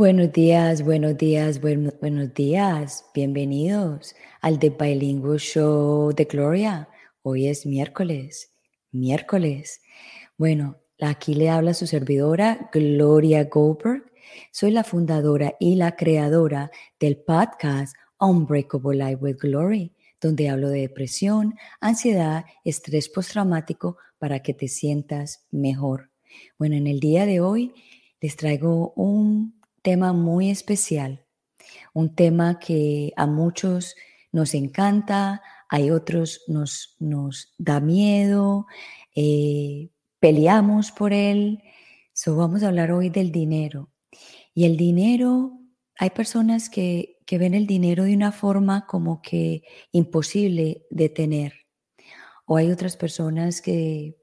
Buenos días, buenos días, buenos días. Bienvenidos al The Bilingual Show de Gloria. Hoy es miércoles, miércoles. Bueno, aquí le habla su servidora Gloria Goldberg. Soy la fundadora y la creadora del podcast Unbreakable Life with Glory, donde hablo de depresión, ansiedad, estrés postraumático para que te sientas mejor. Bueno, en el día de hoy les traigo un tema muy especial, un tema que a muchos nos encanta, hay otros nos, nos da miedo, eh, peleamos por él. So, vamos a hablar hoy del dinero. Y el dinero, hay personas que, ven el dinero de una forma como que imposible de tener. O hay otras personas que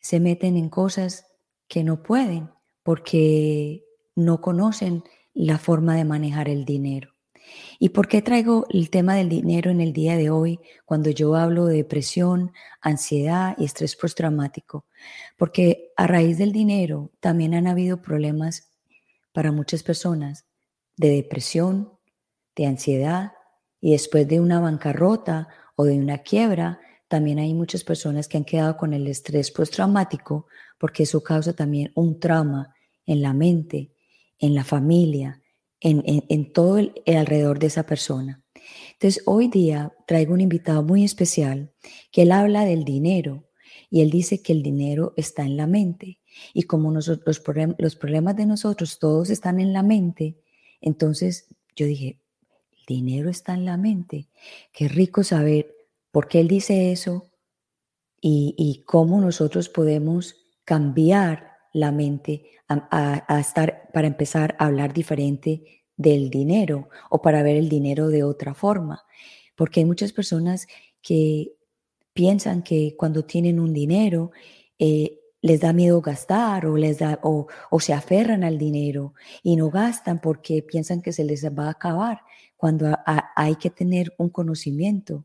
se meten en cosas que no pueden porque no conocen la forma de manejar el dinero. ¿Y por qué traigo el tema del dinero en el día de hoy cuando yo hablo de depresión, ansiedad y estrés postraumático? Porque a raíz del dinero también han habido problemas para muchas personas de depresión, de ansiedad y después de una bancarrota o de una quiebra, también hay muchas personas que han quedado con el estrés postraumático porque eso causa también un trauma en la mente en la familia, en, todo el, alrededor de esa persona. Entonces, hoy día traigo un invitado muy especial que él habla del dinero y él dice que el dinero está en la mente. Y como nosotros, los, los problemas de nosotros todos están en la mente, entonces yo dije, el dinero está en la mente. Qué rico saber por qué él dice eso y, cómo nosotros podemos cambiar la mente a, estar, para empezar a hablar diferente del dinero o para ver el dinero de otra forma. Porque hay muchas personas que piensan que cuando tienen un dinero eh, les da miedo gastar o, les da, o, o, se aferran al dinero y no gastan porque piensan que se les va a acabar, cuando hay que tener un conocimiento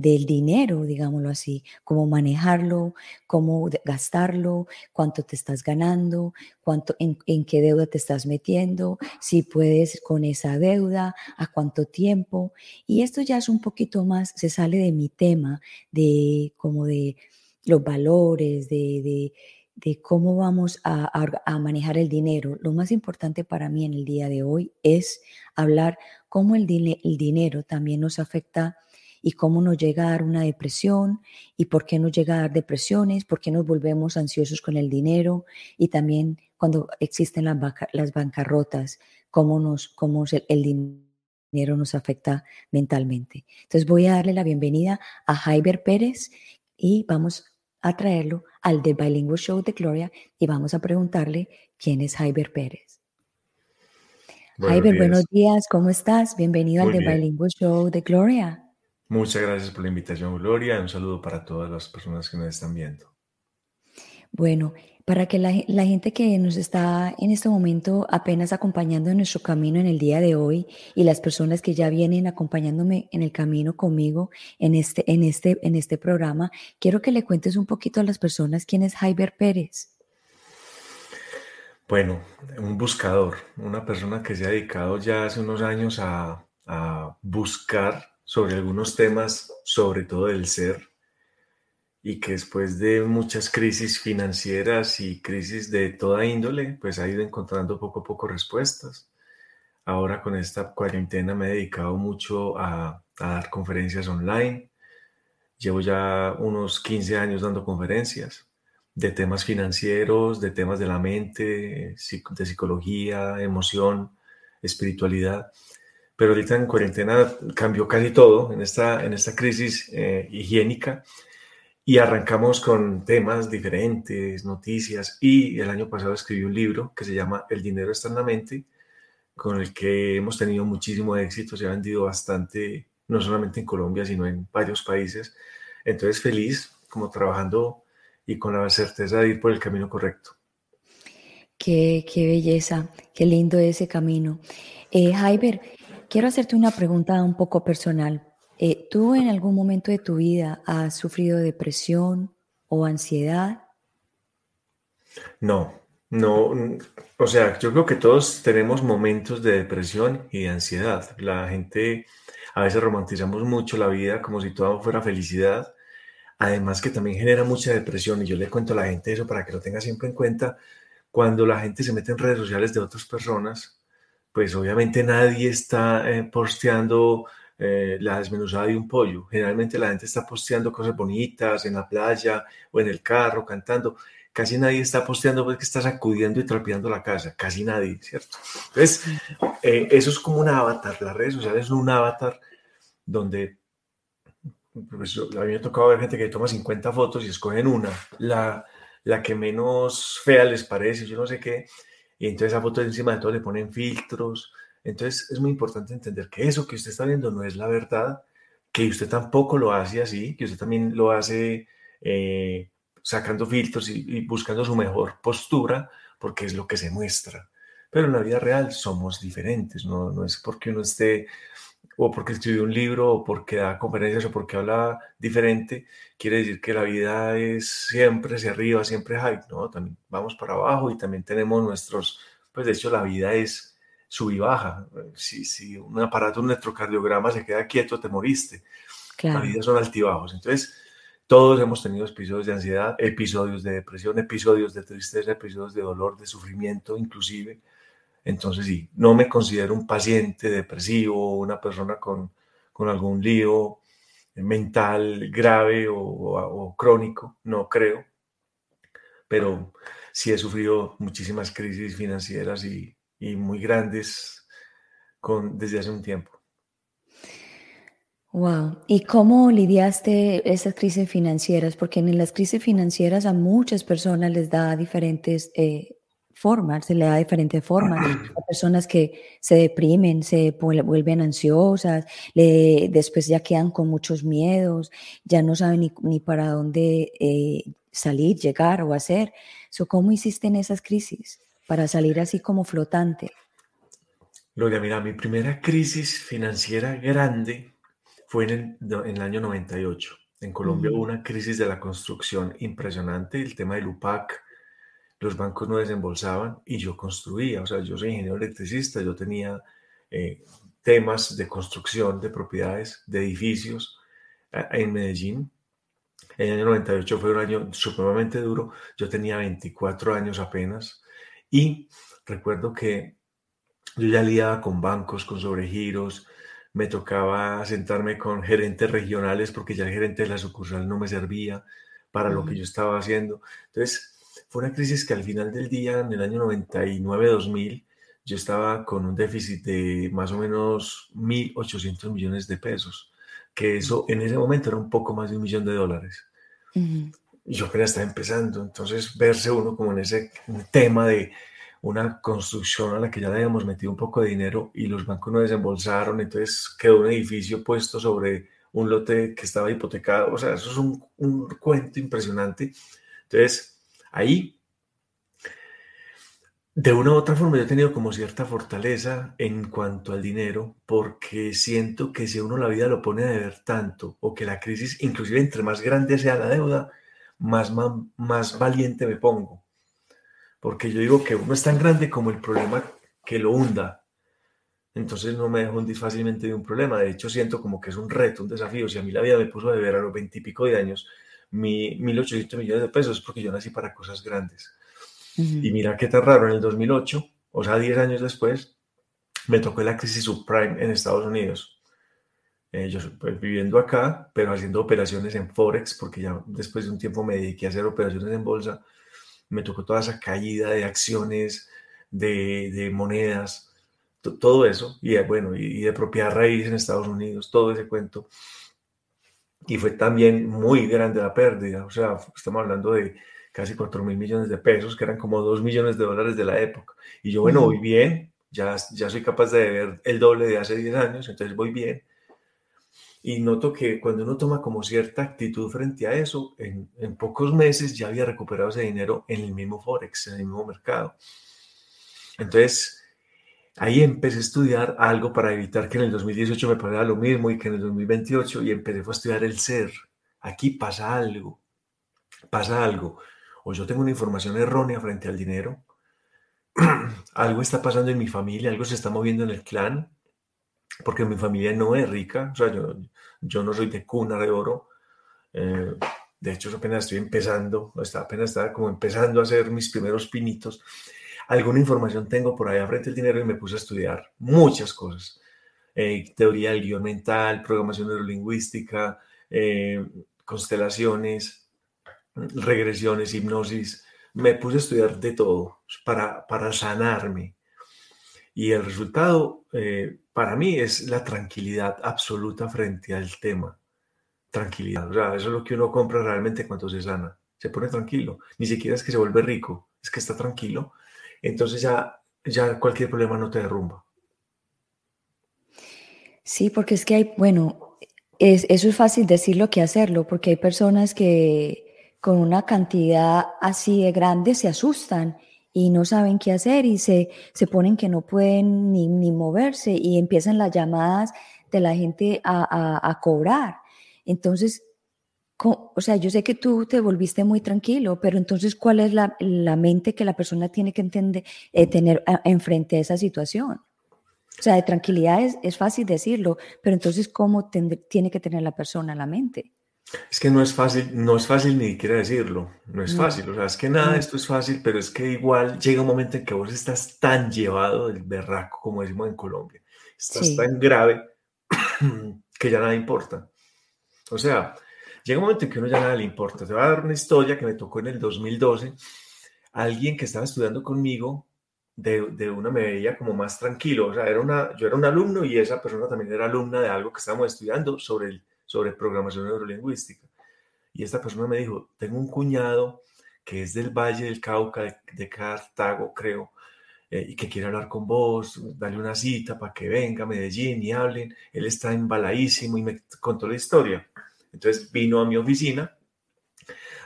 del dinero, digámoslo así, cómo manejarlo, cómo gastarlo, cuánto te estás ganando, cuánto, en, en, qué deuda te estás metiendo, si puedes con esa deuda, a cuánto tiempo. Y esto ya es un poquito más, se sale de mi tema, de como de los valores, de, de, de cómo vamos a, a, manejar el dinero. Lo más importante para mí en el día de hoy es hablar cómo el, el dinero también nos afecta y cómo nos llega a dar una depresión y por qué nos llega a dar depresiones, por qué nos volvemos ansiosos con el dinero y también cuando existen las, las bancarrotas, cómo, nos, cómo el dinero nos afecta mentalmente. Entonces voy a darle la bienvenida a Jaiber Pérez y vamos a traerlo al The Bilingual Show de Gloria y vamos a preguntarle quién es Jaiber Pérez. Buenos buenos días, ¿cómo estás? Bienvenido al The Bilingual Show de Gloria. Muchas gracias por la invitación, Gloria. Un saludo para todas las personas que nos están viendo. Bueno, para que la, gente que nos está en este momento apenas acompañando en nuestro camino en el día de hoy y las personas que ya vienen acompañándome en el camino conmigo en este, en este, en este programa, quiero que le cuentes un poquito a las personas quién es Jaiber Pérez. Bueno, un buscador, una persona que se ha dedicado ya hace unos años a, a buscar sobre algunos temas, sobre todo del ser, y que después de muchas crisis financieras y crisis de toda índole, pues ha ido encontrando poco a poco respuestas. Ahora con esta cuarentena me he dedicado mucho a, dar conferencias online. Llevo ya unos 15 años dando conferencias de temas financieros, de temas de la mente, de psicología, emoción, espiritualidad pero ahorita en cuarentena cambió casi todo en esta, en esta crisis eh, higiénica y arrancamos con temas diferentes, noticias y el año pasado escribí un libro que se llama El dinero está en la mente, con el que hemos tenido muchísimo éxito, se ha vendido bastante, no solamente en Colombia, sino en varios países. Entonces feliz como trabajando y con la certeza de ir por el camino correcto. Qué, qué belleza, qué lindo ese camino. Eh, Jaiber, Quiero hacerte una pregunta un poco personal. Eh, ¿Tú en algún momento de tu vida has sufrido depresión o ansiedad? No, no, o sea, yo creo que todos tenemos momentos de depresión y de ansiedad. La gente a veces romantizamos mucho la vida como si todo fuera felicidad. Además que también genera mucha depresión y yo le cuento a la gente eso para que lo tenga siempre en cuenta. Cuando la gente se mete en redes sociales de otras personas, pues obviamente nadie está eh, posteando eh, la desmenuzada de un pollo. Generalmente la gente está posteando cosas bonitas en la playa o en el carro, cantando. Casi nadie está posteando pues, que está sacudiendo y trapeando la casa. Casi nadie, ¿cierto? Entonces, eh, eso es como un avatar. Las redes sociales son un avatar donde pues, a mí me ha tocado ver gente que toma 50 fotos y escogen una, la, la que menos fea les parece, yo no sé qué, y entonces esa foto encima de todo le ponen filtros, entonces es muy importante entender que eso que usted está viendo no es la verdad, que usted tampoco lo hace así, que usted también lo hace eh, sacando filtros y, buscando su mejor postura, porque es lo que se muestra. Pero en la vida real somos diferentes, no, no es porque uno esté o porque escribió un libro, o porque da conferencias, o porque habla diferente, quiere decir que la vida es siempre hacia arriba, siempre high, ¿no? También vamos para abajo y también tenemos nuestros, pues de hecho la vida es sub y baja. Si, si un aparato, un electrocardiograma se queda quieto, te moriste. La vida son altibajos. Entonces, todos hemos tenido episodios de ansiedad, episodios de depresión, episodios de tristeza, episodios de dolor, de sufrimiento, inclusive. Entonces, sí, no me considero un paciente depresivo, una persona con, con algún lío mental grave o, o, crónico, no creo. Pero sí he sufrido muchísimas crisis financieras y, y muy grandes con, desde hace un tiempo. Wow. ¿Y cómo lidiaste esas crisis financieras? Porque en las crisis financieras a muchas personas les da diferentes eh, formas, se le da diferentes formas. Hay personas que se deprimen, se vuelven ansiosas, le, después ya quedan con muchos miedos, ya no saben ni, ni para dónde eh, salir, llegar o hacer. So, ¿Cómo hiciste en esas crisis? Para salir así como flotante? Gloria, mira, mi primera crisis financiera grande fue en el, año 98. En Colombia hubo una crisis de la construcción impresionante, el tema del UPAC, los bancos no desembolsaban y yo construía, o sea, yo soy ingeniero electricista, yo tenía eh, temas de construcción de propiedades, de edificios en Medellín. El año 98 fue un año supremamente duro, yo tenía 24 años apenas, y recuerdo que yo ya liaba con bancos, con sobregiros, me tocaba sentarme con gerentes regionales porque ya el gerente de la sucursal no me servía para lo que yo estaba haciendo. Entonces, fue una crisis que al final del día, en el año 99-2000, yo estaba con un déficit de más o menos 1.800 millones de pesos, que eso en ese momento era un poco más de un millón de dólares yo apenas estaba empezando, entonces verse uno como en ese tema de una construcción a la que ya le habíamos metido un poco de dinero y los bancos no desembolsaron, entonces quedó un edificio puesto sobre un lote que estaba hipotecado, o sea, eso es un, un cuento impresionante. Entonces, ahí, de una u otra forma, yo he tenido como cierta fortaleza en cuanto al dinero, porque siento que si uno la vida lo pone a deber tanto, o que la crisis, inclusive entre más grande sea la deuda, más, más, valiente me pongo. Porque yo digo que uno es tan grande como el problema que lo hunda. Entonces no me dejo hundir fácilmente de un problema. De hecho, siento como que es un reto, un desafío. Si a mí la vida me puso a deber a los veintipico de años mi 1.800 millones de pesos, es porque yo nací para cosas grandes. Y mira qué tan raro, en el 2008, o sea, 10 años después, me tocó la crisis subprime en Estados Unidos. Eh, yo pues, viviendo acá, pero haciendo operaciones en Forex, porque ya después de un tiempo me dediqué a hacer operaciones en bolsa, me tocó toda esa caída de acciones, de, de monedas, todo eso, y eh, bueno, y, de propiedad raíz en Estados Unidos, todo ese cuento. Y fue también muy grande la pérdida, o sea, estamos hablando de casi 4 mil millones de pesos, que eran como 2 millones de dólares de la época. Y yo, bueno, voy bien, ya, ya soy capaz de ver el doble de hace 10 años, entonces voy bien y noto que cuando uno toma como cierta actitud frente a eso, en, en, pocos meses ya había recuperado ese dinero en el mismo Forex, en el mismo mercado. Entonces, ahí empecé a estudiar algo para evitar que en el 2018 me pasara lo mismo y que en el 2028 y empecé a estudiar el ser. Aquí pasa algo, pasa algo. O yo tengo una información errónea frente al dinero, algo está pasando en mi familia, algo se está moviendo en el clan, porque mi familia no es rica, o sea, yo, yo no soy de cuna de oro. Eh, de hecho, apenas estoy empezando, apenas estaba como empezando a hacer mis primeros pinitos alguna información tengo por allá frente al dinero y me puse a estudiar muchas cosas. Eh, teoría del guion mental, programación neurolingüística, eh, constelaciones, regresiones, hipnosis. Me puse a estudiar de todo para, para sanarme. Y el resultado eh, para mí es la tranquilidad absoluta frente al tema. Tranquilidad. O sea, eso es lo que uno compra realmente cuando se sana. Se pone tranquilo. Ni siquiera es que se vuelve rico, es que está tranquilo entonces ya, ya cualquier problema no te derrumba. Sí, porque es que hay, bueno, es, eso es fácil decirlo que hacerlo, porque hay personas que con una cantidad así de grande se asustan y no saben qué hacer y se, se ponen que no pueden ni, ni moverse y empiezan las llamadas de la gente a, a, cobrar. Entonces, o sea, yo sé que tú te volviste muy tranquilo, pero entonces, ¿cuál es la, mente que la persona tiene que entender, eh, tener enfrente a esa situación? O sea, de tranquilidad es, fácil decirlo, pero entonces, ¿cómo tiene que tener la persona la mente? Es que no es fácil, no es fácil ni siquiera decirlo, no es fácil, o sea, es que nada de esto es fácil, pero es que igual llega un momento en que vos estás tan llevado del berraco, como decimos en Colombia, estás tan grave que ya nada importa. O sea, Llega un momento en que uno ya nada le importa. Te voy a dar una historia que me tocó en el 2012. Alguien que estaba estudiando conmigo, de, de, una me veía como más tranquilo. O sea, era una, yo era un alumno y esa persona también era alumna de algo que estábamos estudiando sobre, el, sobre programación neurolingüística. Y esta persona me dijo, tengo un cuñado que es del Valle del Cauca, de, Cartago, creo, eh, y que quiere hablar con vos, dale una cita para que venga a Medellín y hablen. Él está embaladísimo y me contó la historia. Entonces vino a mi oficina.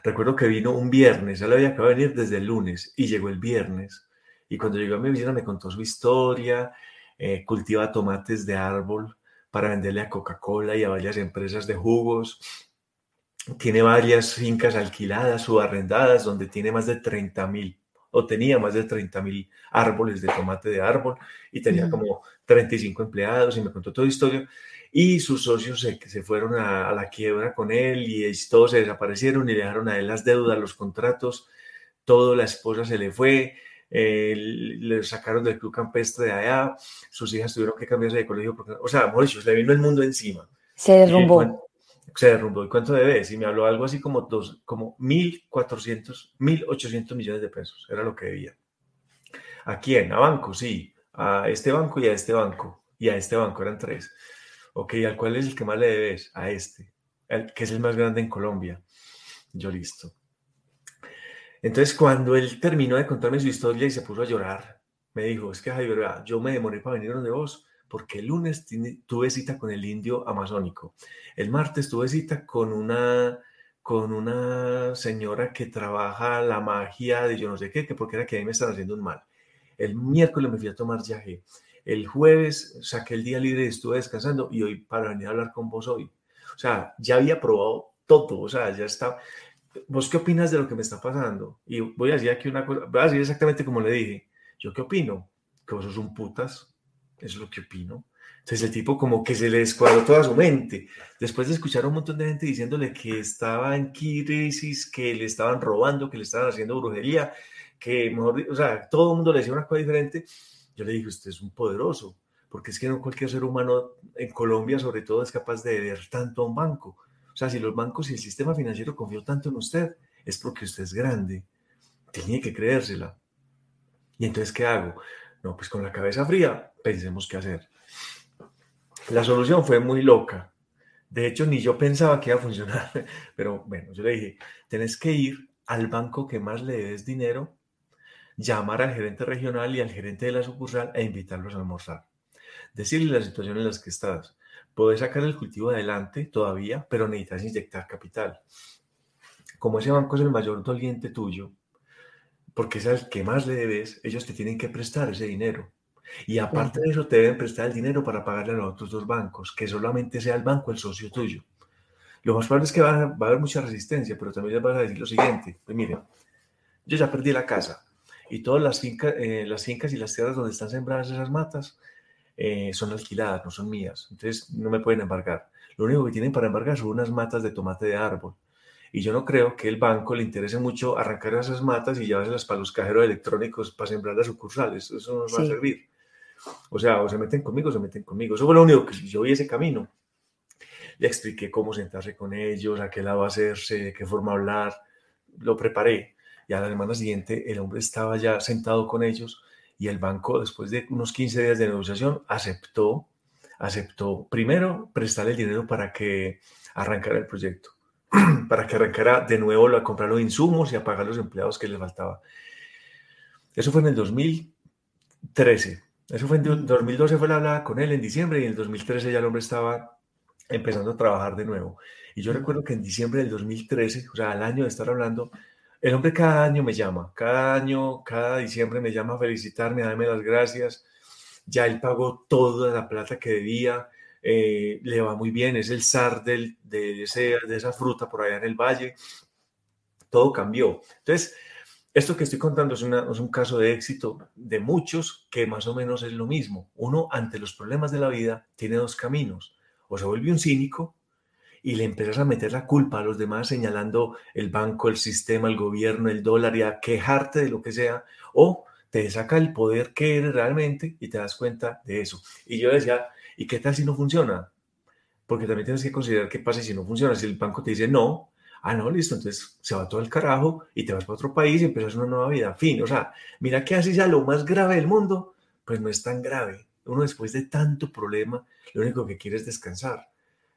Recuerdo que vino un viernes, le había acabado de venir desde el lunes y llegó el viernes. Y cuando llegó a mi oficina me contó su historia, eh, cultiva tomates de árbol para venderle a Coca-Cola y a varias empresas de jugos. Tiene varias fincas alquiladas o arrendadas donde tiene más de 30 mil o tenía más de 30 mil árboles de tomate de árbol y tenía como 35 empleados y me contó toda la historia. Y sus socios se, se fueron a, la quiebra con él y todos se desaparecieron y dejaron a él las deudas, los contratos, todo, la esposa se le fue, eh, le sacaron del club campestre de allá, sus hijas tuvieron que cambiarse de colegio, porque, o sea, Mauricio, le vino el mundo encima. Se derrumbó. se derrumbó. ¿Y cuánto debes? Y me habló algo así como dos, como 1.400, 1.800 millones de pesos, era lo que debía. ¿A quién? A banco, sí. A este banco y a este banco. Y a este banco eran tres. Ok, ¿al cuál es el que más le debes? A este, el, que es el más grande en Colombia. Yo listo. Entonces, cuando él terminó de contarme su historia y se puso a llorar, me dijo, es que Javier, yo me demoré para venir donde vos, porque el lunes tuve cita con el indio amazónico. El martes tuve cita con una, con una señora que trabaja la magia de yo no sé qué, que porque era que a mí me están haciendo un mal. El miércoles me fui a tomar viaje. El jueves saqué el día libre y estuve descansando y hoy para venir a hablar con vos hoy. O sea, ya había probado todo, o sea, ya está. ¿Vos qué opinas de lo que me está pasando? Y voy a decir aquí una cosa, voy a decir exactamente como le dije. ¿Yo qué opino? Que vos sos un putas. Eso es lo que opino. Entonces el tipo como que se le descuadró toda su mente. Después de escuchar a un montón de gente diciéndole que estaba en crisis, que le estaban robando, que le estaban haciendo brujería, que mejor, o sea, todo el mundo le decía una cosa diferente yo le dije, usted es un poderoso, porque es que no cualquier ser humano en Colombia, sobre todo, es capaz de ver tanto a un banco. O sea, si los bancos y el sistema financiero confió tanto en usted, es porque usted es grande. Tiene que creérsela. ¿Y entonces qué hago? No, pues con la cabeza fría, pensemos qué hacer. La solución fue muy loca. De hecho, ni yo pensaba que iba a funcionar. Pero bueno, yo le dije, tenés que ir al banco que más le des dinero llamar al gerente regional y al gerente de la sucursal e invitarlos a almorzar. Decirle la situación en la que estás. Puedes sacar el cultivo adelante todavía, pero necesitas inyectar capital. Como ese banco es el mayor doliente tuyo, porque es el que más le debes, ellos te tienen que prestar ese dinero. Y aparte de eso, te deben prestar el dinero para pagarle a los otros dos bancos, que solamente sea el banco el socio tuyo. Lo más probable es que va, a haber mucha resistencia, pero también les vas a decir lo siguiente. Pues miren, yo ya perdí la casa y todas las, fincas, eh, las fincas y las tierras donde están sembradas esas matas eh, son alquiladas, no son mías. Entonces no me pueden embargar. Lo único que tienen para embargar son unas matas de tomate de árbol. Y yo no creo que el banco le interese mucho arrancar esas matas y llevárselas para los cajeros electrónicos para sembrar las sucursales. Eso no nos va a servir. O sea, o se meten conmigo o se meten conmigo. Eso fue lo único que yo vi ese camino. Le expliqué cómo sentarse con ellos, a qué lado hacerse, de qué forma hablar. Lo preparé. Y a la semana siguiente el hombre estaba ya sentado con ellos y el banco, después de unos 15 días de negociación, aceptó, aceptó primero prestarle el dinero para que arrancara el proyecto, para que arrancara de nuevo a comprar los insumos y a pagar los empleados que le faltaba. Eso fue en el 2013. Eso fue en 2012 fue la hablada con él en diciembre y en el 2013 ya el hombre estaba empezando a trabajar de nuevo. Y yo recuerdo que en diciembre del 2013, o sea, al año de estar hablando, el hombre cada año me llama, cada año, cada diciembre me llama a felicitarme, a darme las gracias. Ya él pagó toda la plata que debía, eh, le va muy bien, es el zar del, de, ese, de esa fruta por allá en el valle. Todo cambió. Entonces, esto que estoy contando es, es, un caso de éxito de muchos que más o menos es lo mismo. Uno ante los problemas de la vida tiene dos caminos o se vuelve un cínico y le empiezas a meter la culpa a los demás señalando el banco, el sistema, el gobierno, el dólar y a quejarte de lo que sea, o te saca el poder que eres realmente y te das cuenta de eso. Y yo decía, ¿y qué tal si no funciona? Porque también tienes que considerar qué pasa si no funciona. Si el banco te dice no, ah, no, listo, entonces se va todo el carajo y te vas para otro país y empiezas una nueva vida. Fin, o sea, mira que así sea lo más grave del mundo, pues no es tan grave. Uno después de tanto problema, lo único que quiere es descansar.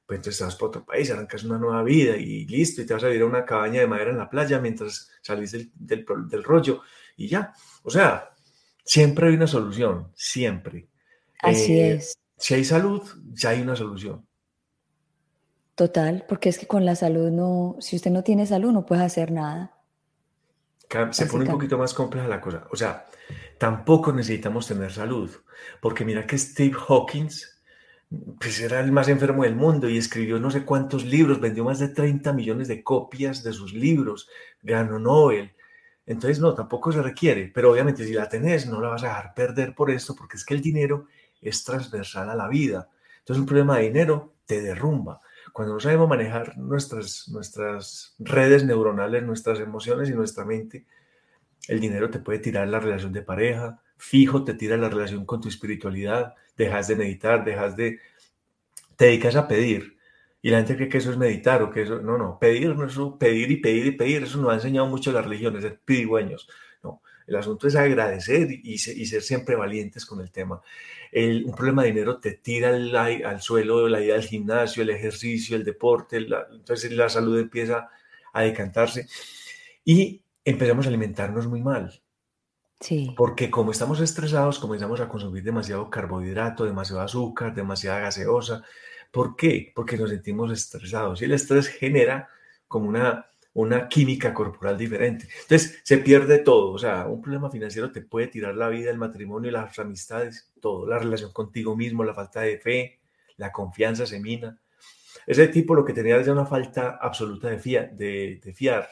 Pues entonces te vas para otro país, arrancas una nueva vida y listo, y te vas a vivir a una cabaña de madera en la playa mientras salís del, del, rollo y ya. O sea, siempre hay una solución, siempre. Así eh, es. Si hay salud, ya hay una solución. Total, porque es que con la salud no, si usted no tiene salud no puede hacer nada. Se pone un poquito más compleja la cosa. O sea, tampoco necesitamos tener salud, porque mira que Steve Hawkins, pues era el más enfermo del mundo y escribió no sé cuántos libros, vendió más de 30 millones de copias de sus libros, ganó Nobel. Entonces, no, tampoco se requiere, pero obviamente si la tenés, no la vas a dejar perder por esto, porque es que el dinero es transversal a la vida. Entonces, un problema de dinero te derrumba. Cuando no sabemos manejar nuestras, nuestras redes neuronales, nuestras emociones y nuestra mente, el dinero te puede tirar la relación de pareja, fijo te tira la relación con tu espiritualidad, dejas de meditar, dejas de... te dedicas a pedir. Y la gente cree que eso es meditar o que eso... No, no, pedir no es pedir y pedir y pedir, eso nos ha enseñado mucho la religión, es pidigüeños. No, el asunto es agradecer y, ser siempre valientes con el tema. un problema de dinero te tira al, al, suelo la idea del gimnasio, el ejercicio, el deporte, entonces la salud empieza a decantarse y empezamos a alimentarnos muy mal. Sí. Porque como estamos estresados, comenzamos a consumir demasiado carbohidrato, demasiado azúcar, demasiada gaseosa. ¿Por qué? Porque nos sentimos estresados y el estrés genera como una, una química corporal diferente. Entonces se pierde todo. O sea, un problema financiero te puede tirar la vida, el matrimonio, las amistades, todo. La relación contigo mismo, la falta de fe, la confianza se mina. Ese tipo lo que tenía es una falta absoluta de, fiar, de, de fiar,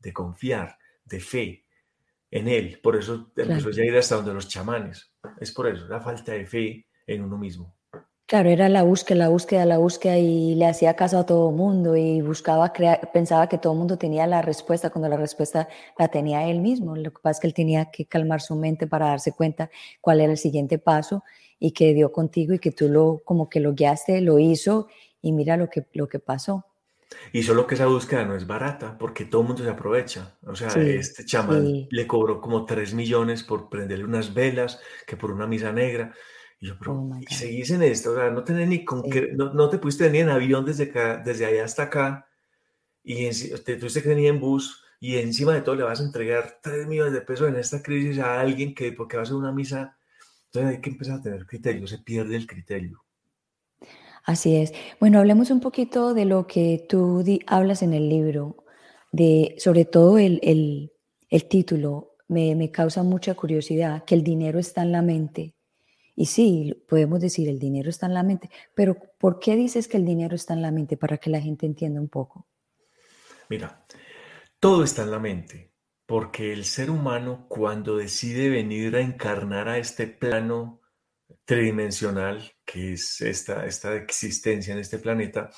de confiar, de fe en él. Por eso empezó a ir hasta donde los chamanes. Es por eso, la falta de fe en uno mismo. Claro, era la búsqueda, la búsqueda, la búsqueda y le hacía caso a todo el mundo y buscaba, crear, pensaba que todo el mundo tenía la respuesta cuando la respuesta la tenía él mismo. Lo que pasa es que él tenía que calmar su mente para darse cuenta cuál era el siguiente paso y que dio contigo y que tú lo como que lo guiaste, lo hizo y mira lo que, lo que pasó. Y solo que esa búsqueda no es barata, porque todo el mundo se aprovecha. O sea, este chamán le cobró como 3 millones por prenderle unas velas, que por una misa negra. Y yo, pero, oh y seguís en esto, o sea, no tenés ni con qué, no, no, te pudiste venir en avión desde acá, desde allá hasta acá, y te tuviste que venir en bus, y encima de todo le vas a entregar 3 millones de pesos en esta crisis a alguien que, porque va a hacer una misa, entonces hay que empezar a tener criterio, se pierde el criterio. Así es. Bueno, hablemos un poquito de lo que tú hablas en el libro, de sobre todo el, el, título. Me, me, causa mucha curiosidad que el dinero está en la mente Y sí, podemos decir el dinero está en la mente, pero ¿por qué dices que el dinero está en la mente? Para que la gente entienda un poco. Mira, todo está en la mente, porque el ser humano cuando decide venir a encarnar a este plano tridimensional, que es esta, esta existencia en este planeta,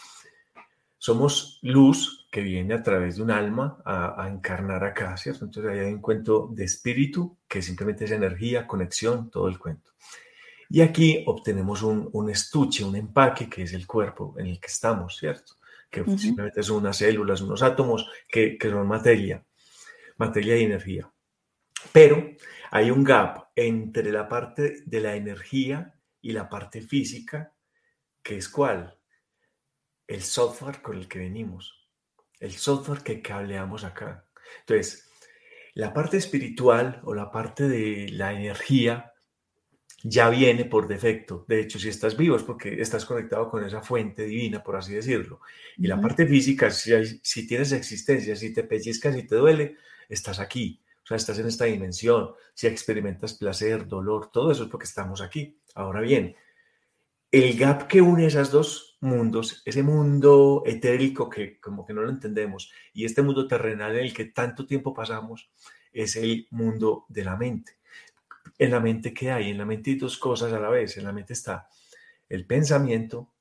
somos luz que viene a través de un alma a, encarnar acá, ¿cierto? Entonces ahí hay un cuento de espíritu, que simplemente es energía, conexión, todo el cuento. Y aquí obtenemos un, estuche, un empaque, que es el cuerpo en el que estamos, ¿cierto? Que simplemente son unas células, unos átomos que, que son materia, materia y energía. Pero hay un gap entre la parte de la energía y la parte física, que es cuál? El software con el que venimos, el software que cableamos acá. Entonces, la parte espiritual o la parte de la energía ya viene por defecto. De hecho, si estás vivo es porque estás conectado con esa fuente divina, por así decirlo. Y la parte física, si, si tienes existencia, si te pellizcas y te duele, estás aquí. Sea, estás en esta dimensión. Si experimentas placer, dolor, todo eso es porque estamos aquí. Ahora bien, el gap que une esos dos mundos, ese mundo etérico que como que no lo entendemos y este mundo terrenal en el que tanto tiempo pasamos, es el mundo de la mente. En la mente, ¿qué hay? En la mente hay dos cosas a la vez. En la mente está el pensamiento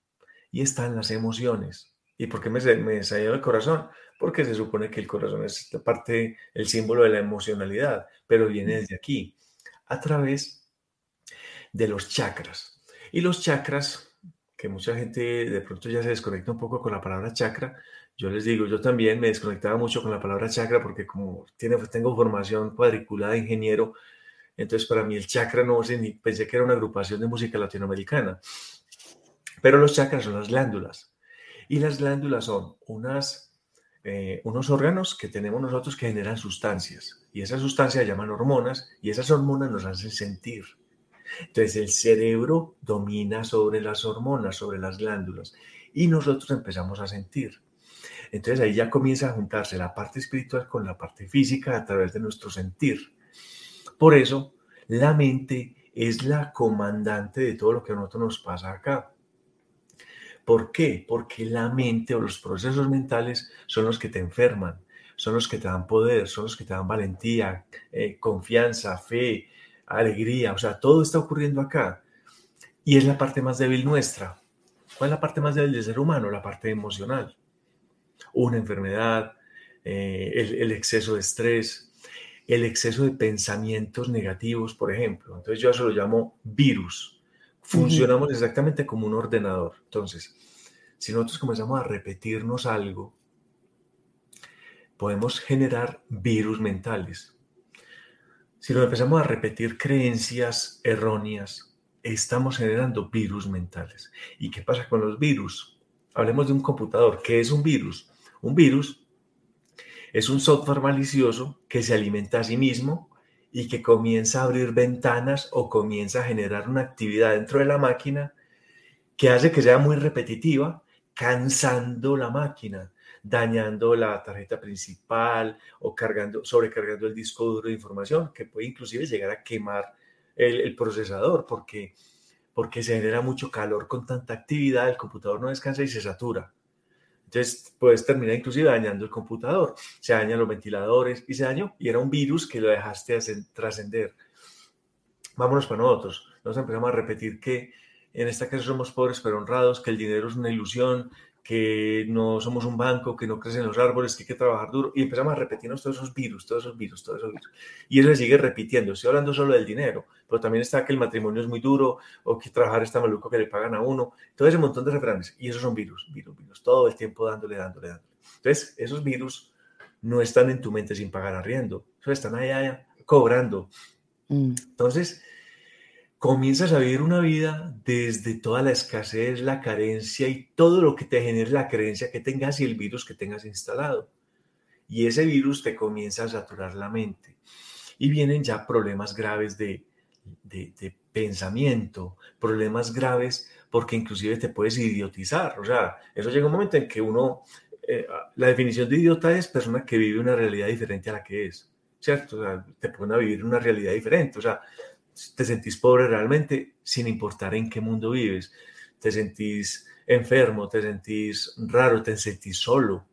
y están las emociones. ¿Y por qué me, me salió el corazón? Porque se supone que el corazón es esta parte, el símbolo de la emocionalidad, pero viene desde aquí, a través de los chakras. Y los chakras, que mucha gente de pronto ya se desconecta un poco con la palabra chakra, yo les digo, yo también me desconectaba mucho con la palabra chakra porque como tiene, tengo formación cuadriculada de ingeniero, entonces, para mí el chakra no pensé que era una agrupación de música latinoamericana. Pero los chakras son las glándulas. Y las glándulas son unas, eh, unos órganos que tenemos nosotros que generan sustancias. Y esas sustancias llaman hormonas y esas hormonas nos hacen sentir. Entonces el cerebro domina sobre las hormonas, sobre las glándulas. Y nosotros empezamos a sentir. Entonces ahí ya comienza a juntarse la parte espiritual con la parte física a través de nuestro sentir. Por eso, la mente es la comandante de todo lo que a nosotros nos pasa acá. ¿Por qué? Porque la mente o los procesos mentales son los que te enferman, son los que te dan poder, son los que te dan valentía, eh, confianza, fe, alegría. O sea, todo está ocurriendo acá. Y es la parte más débil nuestra. ¿Cuál es la parte más débil del ser humano? La parte emocional. Una enfermedad, eh, el exceso de estrés, el exceso de pensamientos negativos, por ejemplo. Entonces yo eso lo llamo virus. Funcionamos exactamente como un ordenador. Entonces, si nosotros comenzamos a repetirnos algo, podemos generar virus mentales. Si nos empezamos a repetir creencias erróneas, estamos generando virus mentales. ¿Y qué pasa con los virus? Hablemos de un computador. ¿Qué es un virus? Un virus es un software malicioso que se alimenta a sí mismo y que comienza a abrir ventanas o comienza a generar una actividad dentro de la máquina que hace que sea muy repetitiva, cansando la máquina, dañando la tarjeta principal o cargando, sobrecargando el disco duro de información, que puede inclusive llegar a quemar el, procesador porque, porque se genera mucho calor con tanta actividad, el computador no descansa y se satura. Entonces puedes terminar inclusive dañando el computador, se dañan los ventiladores y se dañó y era un virus que lo dejaste trascender. Vámonos para nosotros. Nos empezamos a repetir que en esta casa somos pobres pero honrados, que el dinero es una ilusión, que no somos un banco, que no crecen los árboles, que hay que trabajar duro. Y empezamos a repetirnos todos esos virus, todos esos virus, todos esos virus. Y eso se sigue repitiendo. Estoy hablando solo del dinero, pero también está que el matrimonio es muy duro o que trabajar está maluco que le pagan a uno. Todo ese montón de refranes. Y esos son virus, virus, virus. Todo el tiempo dándole, dándole, dándole. Entonces, esos virus no están en tu mente sin pagar arriendo. Eso están allá cobrando. Mm. Entonces, comienzas a vivir una vida desde toda la escasez, la carencia y todo lo que te genere la creencia que tengas y el virus que tengas instalado. Y ese virus te comienza a saturar la mente. Y vienen ya problemas graves de, pensamiento, problemas graves porque inclusive te puedes idiotizar. O sea, eso llega un momento en que uno, eh, la definición de idiota es persona que vive una realidad diferente a la que es, ¿cierto? Te pone a vivir una realidad diferente. O sea, te sentís pobre realmente sin importar en qué mundo vives. Te sentís enfermo, te sentís raro, te sentís solo.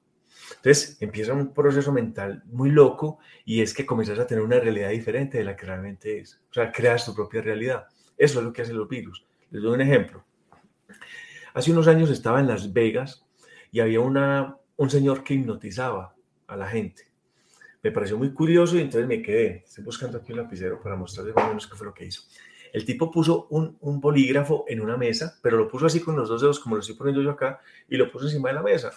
Entonces empieza un proceso mental muy loco y es que comienzas a tener una realidad diferente de la que realmente es. O sea, creas tu propia realidad. Eso es lo que hacen los virus. Les doy un ejemplo. Hace unos años estaba en Las Vegas y había una, un señor que hipnotizaba a la gente. Me pareció muy curioso y entonces me quedé. Estoy buscando aquí un lapicero para mostrarles más o menos qué fue lo que hizo. El tipo puso un, un, bolígrafo en una mesa, pero lo puso así con los dos dedos, como lo estoy poniendo yo acá, y lo puso encima de la mesa.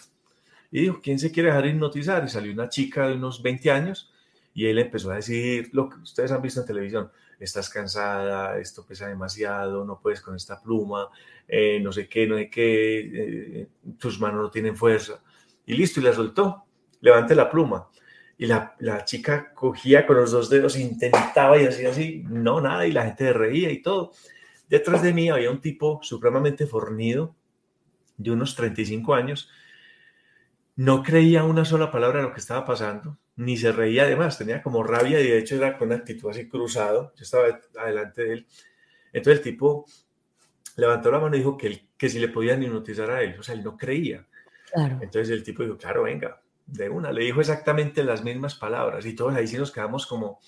Y dijo, ¿quién se quiere dejar hipnotizar? Y salió una chica de unos 20 años y él empezó a decir lo que ustedes han visto en televisión. Estás cansada, esto pesa demasiado, no puedes con esta pluma, eh, no sé qué, no sé qué, eh, tus manos no tienen fuerza. Y listo, y la soltó. Levante la pluma. Y la, la, chica cogía con los dos dedos, intentaba y hacía así, no, nada, y la gente reía y todo. Detrás de mí había un tipo supremamente fornido, de unos 35 años, no creía una sola palabra de lo que estaba pasando, ni se reía además, tenía como rabia y de hecho era con una actitud así cruzado, yo estaba adelante de él. Entonces el tipo levantó la mano y dijo que, que si le podían hipnotizar a él, o sea, él no creía. Entonces el tipo dijo, claro, venga, de una, le dijo exactamente las mismas palabras y todos ahí sí nos quedamos como,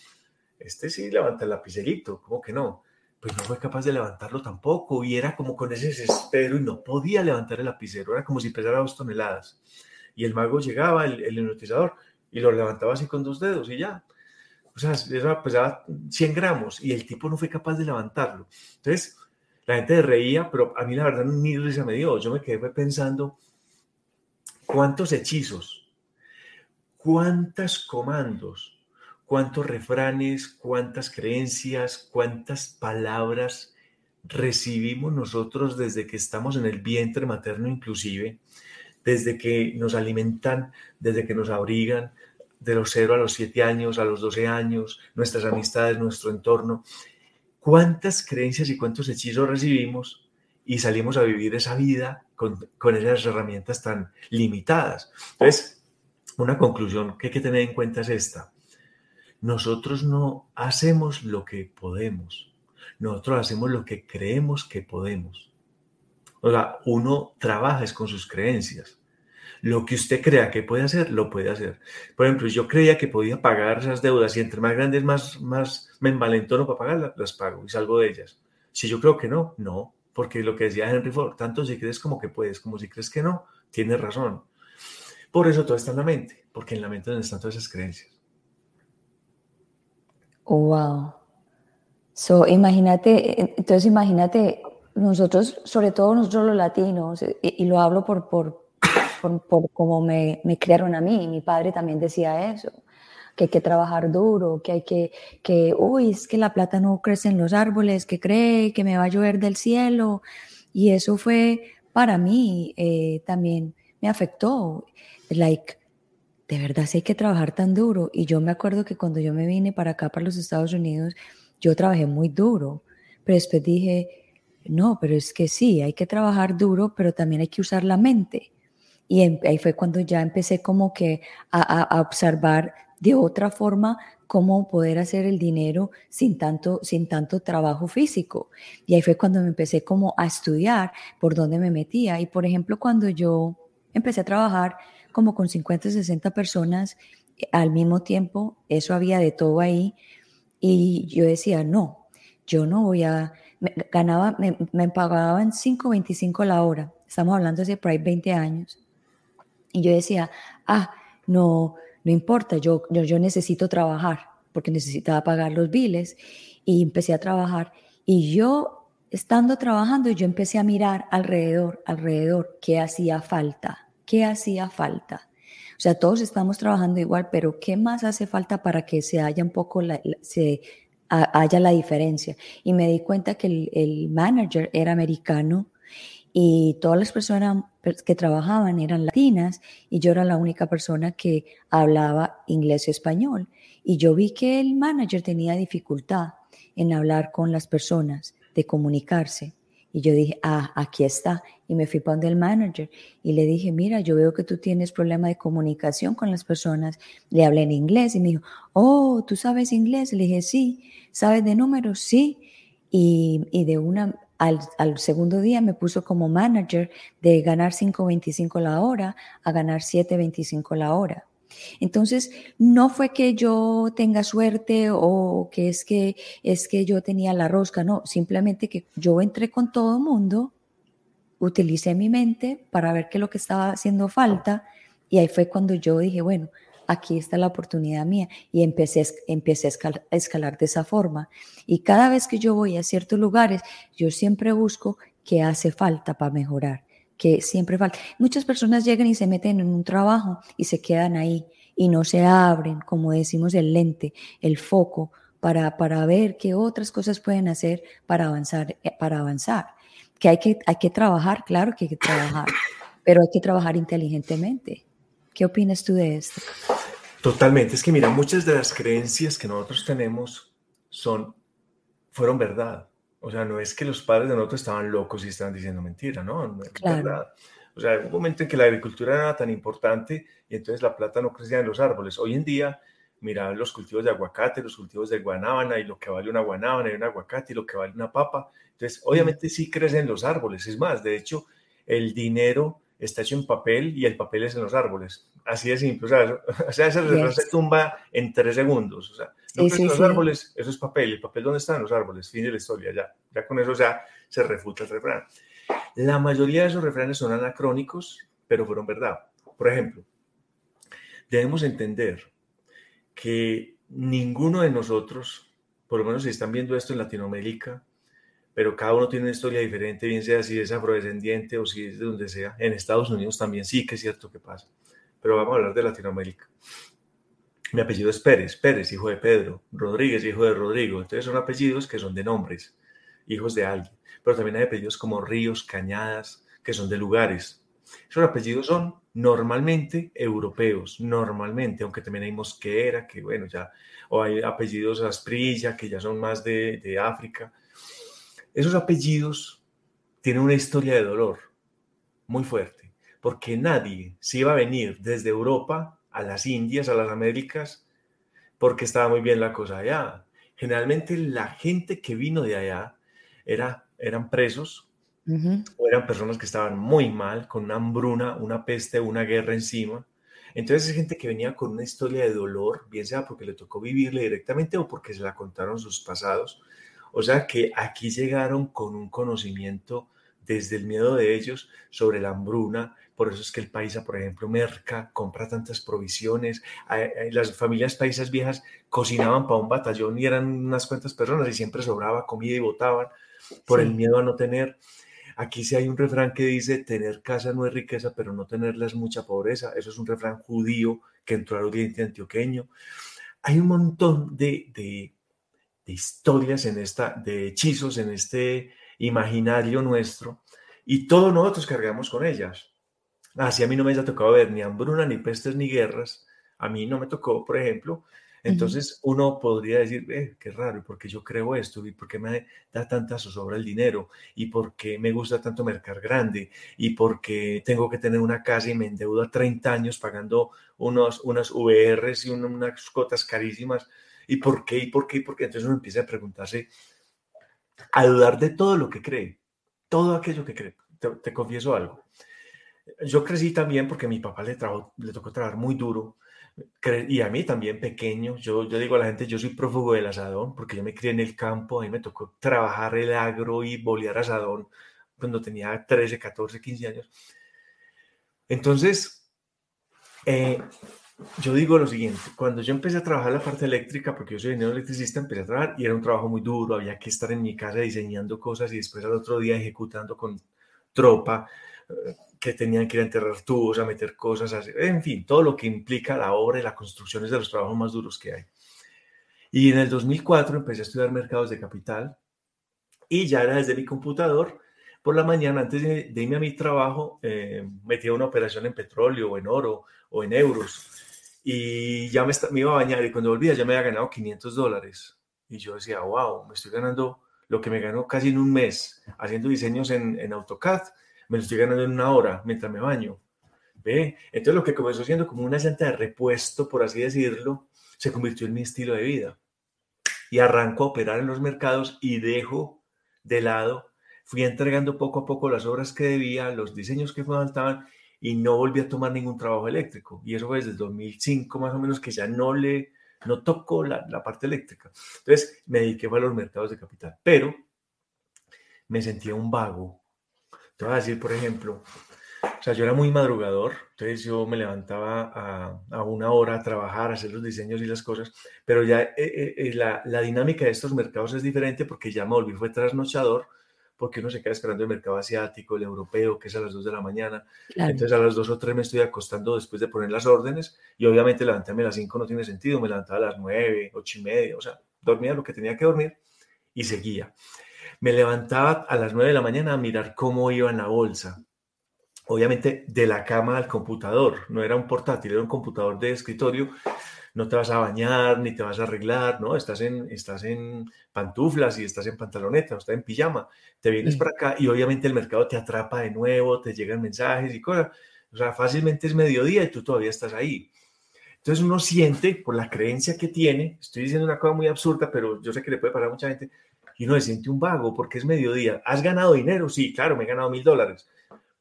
este sí levanta el lapicerito, ¿cómo que no? Pues no fue capaz de levantarlo tampoco y era como con ese desespero y no podía levantar el lapicero, era como si pesara dos toneladas. Y el mago llegaba, el, el hipnotizador, y lo levantaba así con dos dedos y ya. O sea, eso pesaba 100 gramos y el tipo no fue capaz de levantarlo. Entonces, la gente reía, pero a mí la verdad ni risa me dio. Yo me quedé pensando, ¿cuántos hechizos cuántos comandos, cuántos refranes, cuántas creencias, cuántas palabras recibimos nosotros desde que estamos en el vientre materno inclusive, desde que nos alimentan, desde que nos abrigan, de los 0 a los 7 años, a los 12 años, nuestras amistades, nuestro entorno. ¿Cuántas creencias y cuántos hechizos recibimos y salimos a vivir esa vida con, con esas herramientas tan limitadas? Entonces, una conclusión que hay que tener en cuenta es esta. Nosotros no hacemos lo que podemos. Nosotros hacemos lo que creemos que podemos. O sea, uno trabaja es con sus creencias. Lo que usted crea que puede hacer, lo puede hacer. Por ejemplo, yo creía que podía pagar esas deudas y entre más grandes, más, más me envalentono para pagarlas, las pago y salgo de ellas. Si yo creo que no, no, porque lo que decía Henry Ford, tanto si crees como que puedes, como si crees que no, tienes razón. Por eso todo está en la mente, porque en la mente están todas esas creencias. Wow. So, imagínate, entonces imagínate, nosotros, sobre todo nosotros los latinos, y, lo hablo por, por, por, por cómo me, me, criaron a mí, mi padre también decía eso, que hay que trabajar duro, que hay que, que, uy, es que la plata no crece en los árboles, que cree que me va a llover del cielo. Y eso fue para mí eh, también me afectó like, de verdad sí hay que trabajar tan duro. Y yo me acuerdo que cuando yo me vine para acá, para los Estados Unidos, yo trabajé muy duro, pero después dije, no, pero es que sí, hay que trabajar duro, pero también hay que usar la mente. Y em, ahí fue cuando ya empecé como que a, a, observar de otra forma cómo poder hacer el dinero sin tanto, sin tanto trabajo físico. Y ahí fue cuando me empecé como a estudiar por dónde me metía. Y por ejemplo, cuando yo empecé a trabajar, como con 50, 60 personas eh, al mismo tiempo, eso había de todo ahí, y yo decía, no, yo no voy a, me, ganaba, me, me pagaban 5.25 la hora, estamos hablando de por ahí 20 años, y yo decía, ah, no, no importa, yo, yo, yo necesito trabajar, porque necesitaba pagar los biles, y empecé a trabajar, y yo, estando trabajando, yo empecé a mirar alrededor, alrededor, qué hacía falta ¿Qué hacía falta? O sea, todos estamos trabajando igual, pero ¿qué más hace falta para que se haya un poco la, se haya la diferencia? Y me di cuenta que el, el manager era americano y todas las personas que trabajaban eran latinas y yo era la única persona que hablaba inglés y español. Y yo vi que el manager tenía dificultad en hablar con las personas, de comunicarse. Y yo dije, ah, aquí está. Y me fui para donde el manager y le dije, mira, yo veo que tú tienes problema de comunicación con las personas. Le hablé en inglés y me dijo, oh, ¿tú sabes inglés? Le dije, sí. ¿Sabes de números? Sí. Y, y de una, al, al, segundo día me puso como manager de ganar 5.25 la hora a ganar 7.25 la hora. Entonces, no fue que yo tenga suerte o que es que es que yo tenía la rosca, no, simplemente que yo entré con todo el mundo, utilicé mi mente para ver qué es lo que estaba haciendo falta y ahí fue cuando yo dije, bueno, aquí está la oportunidad mía y empecé, empecé a, escalar, a escalar de esa forma. Y cada vez que yo voy a ciertos lugares, yo siempre busco qué hace falta para mejorar que siempre falta. Muchas personas llegan y se meten en un trabajo y se quedan ahí y no se abren, como decimos, el lente, el foco, para, para ver qué otras cosas pueden hacer para avanzar, eh, para avanzar. Que hay, que hay que trabajar, claro que hay que trabajar, pero hay que trabajar inteligentemente. ¿Qué opinas tú de esto? Totalmente. Es que mira, muchas de las creencias que nosotros tenemos son, fueron verdad. O sea, no es que los padres de nosotros estaban locos y estaban diciendo mentira, ¿no? claro. O sea, un momento en que la agricultura era tan importante y entonces la plata no crecía en los árboles. Hoy en día, mira los cultivos de aguacate, los cultivos de guanábana y lo que vale una guanábana y un aguacate y lo que vale una papa. Entonces, obviamente sí crecen los árboles. Es más, de hecho, el dinero está hecho en papel y el papel es en los árboles. Así de simple. O sea, o sea esa se tumba en tres segundos. O sea, no sí, los árboles, eso es papel. ¿El papel dónde están los árboles? Fin de la historia, ya. Ya con eso ya se refuta el refrán. La mayoría de esos refranes son anacrónicos, pero fueron verdad. Por ejemplo, debemos entender que ninguno de nosotros, por lo menos si están viendo esto en Latinoamérica, pero cada uno tiene una historia diferente, bien sea si es afrodescendiente o si es de donde sea. En Estados Unidos también sí que es cierto que pasa, pero vamos a hablar de Latinoamérica. Mi apellido es Pérez, Pérez, hijo de Pedro, Rodríguez, hijo de Rodrigo. Entonces son apellidos que son de nombres, hijos de alguien. Pero también hay apellidos como Ríos, Cañadas, que son de lugares. Esos apellidos son normalmente europeos, normalmente, aunque también hay Mosquera, que bueno, ya, o hay apellidos Asprilla, que ya son más de, de África. Esos apellidos tienen una historia de dolor muy fuerte, porque nadie se iba a venir desde Europa a las Indias, a las Américas, porque estaba muy bien la cosa allá. Generalmente la gente que vino de allá era, eran presos o eran personas que estaban muy mal, con una hambruna, una peste, una guerra encima. Entonces es gente que venía con una historia de dolor, bien sea porque le tocó vivirle directamente o porque se la contaron sus pasados. O sea que aquí llegaron con un conocimiento desde el miedo de ellos sobre la hambruna, por eso es que el paisa, por ejemplo, merca, compra tantas provisiones. Las familias paisas viejas cocinaban para un batallón y eran unas cuantas personas y siempre sobraba comida y botaban por el miedo a no tener. Aquí sí hay un refrán que dice, tener casa no es riqueza, pero no tenerla es mucha pobreza. Eso es un refrán judío que entró al oriente antioqueño. Hay un montón de, de, de historias en esta, de hechizos en este imaginario nuestro y todos nosotros cargamos con ellas. Así a mí no me ha tocado ver ni hambruna, ni pestes, ni guerras. A mí no me tocó, por ejemplo. Entonces uno podría decir, eh, qué raro, ¿por qué yo creo esto? ¿Y por qué me da tanta zozobra el dinero? ¿Y por qué me gusta tanto mercar grande? ¿Y por qué tengo que tener una casa y me endeudo a 30 años pagando unos, unas VRs y unas cotas carísimas? ¿Y por qué? ¿Y por qué? ¿Y por qué? Entonces uno empieza a preguntarse, a dudar de todo lo que cree, todo aquello que cree. te confieso algo yo crecí también porque mi papá le, le tocó trabajar muy duro y a mí también pequeño. Yo, yo digo a la gente, yo soy prófugo del asadón porque yo me crié en el campo, a mí me tocó trabajar el agro y bolear asadón cuando tenía 13, 14, 15 años. Entonces, eh, yo digo lo siguiente, cuando yo empecé a trabajar la parte eléctrica, porque yo soy ingeniero electricista, empecé a trabajar y era un trabajo muy duro, había que estar en mi casa diseñando cosas y después al otro día ejecutando con tropa que tenían que ir a enterrar tubos, a meter cosas, en fin, todo lo que implica la obra y la construcción es de los trabajos más duros que hay. Y en el 2004 empecé a estudiar mercados de capital y ya era desde mi computador. Por la mañana, antes de, irme a mi trabajo, eh, metía una operación en petróleo o en oro o en euros. Y ya me, me iba a bañar y cuando volvía ya me había ganado 500 dólares. Y yo decía, wow, me estoy ganando lo que me ganó casi en un mes haciendo diseños en, en AutoCAD, me lo estoy ganando en una hora mientras me baño. ¿Ve? Entonces lo que comenzó siendo como una llanta de repuesto, por así decirlo, se convirtió en mi estilo de vida. Y arranco a operar en los mercados y dejo de lado, fui entregando poco a poco las obras que debía, los diseños que faltaban y no volví a tomar ningún trabajo eléctrico. Y eso fue desde el 2005 más o menos que ya no le, no tocó la, la parte eléctrica. Entonces me dediqué a los mercados de capital, pero me sentía un vago. Te voy a decir, por ejemplo, o sea, yo era muy madrugador, entonces yo me levantaba a, a una hora a trabajar, a hacer los diseños y las cosas, pero ya eh, eh, eh, la, la, dinámica de estos mercados es diferente porque ya me volví, fue trasnochador, porque uno se queda esperando el mercado asiático, el europeo, que es a las 2 de la mañana. Claro. Entonces a las 2 o 3 me estoy acostando después de poner las órdenes y obviamente levantarme a las 5 no tiene sentido, me levantaba a las 9, 8 y media, o sea, dormía lo que tenía que dormir y seguía. Me levantaba a las 9 de la mañana a mirar cómo iba en la bolsa. Obviamente de la cama al computador, no era un portátil, era un computador de escritorio no te vas a bañar ni te vas a arreglar, ¿no? Estás en, estás en pantuflas y estás en pantaloneta, o estás en pijama, te vienes sí. para acá y obviamente el mercado te atrapa de nuevo, te llegan mensajes y cosas. O sea, fácilmente es mediodía y tú todavía estás ahí. Entonces uno siente, por la creencia que tiene, estoy diciendo una cosa muy absurda, pero yo sé que le puede parar a mucha gente, y uno se siente un vago porque es mediodía. ¿Has ganado dinero? Sí, claro, me he ganado mil dólares,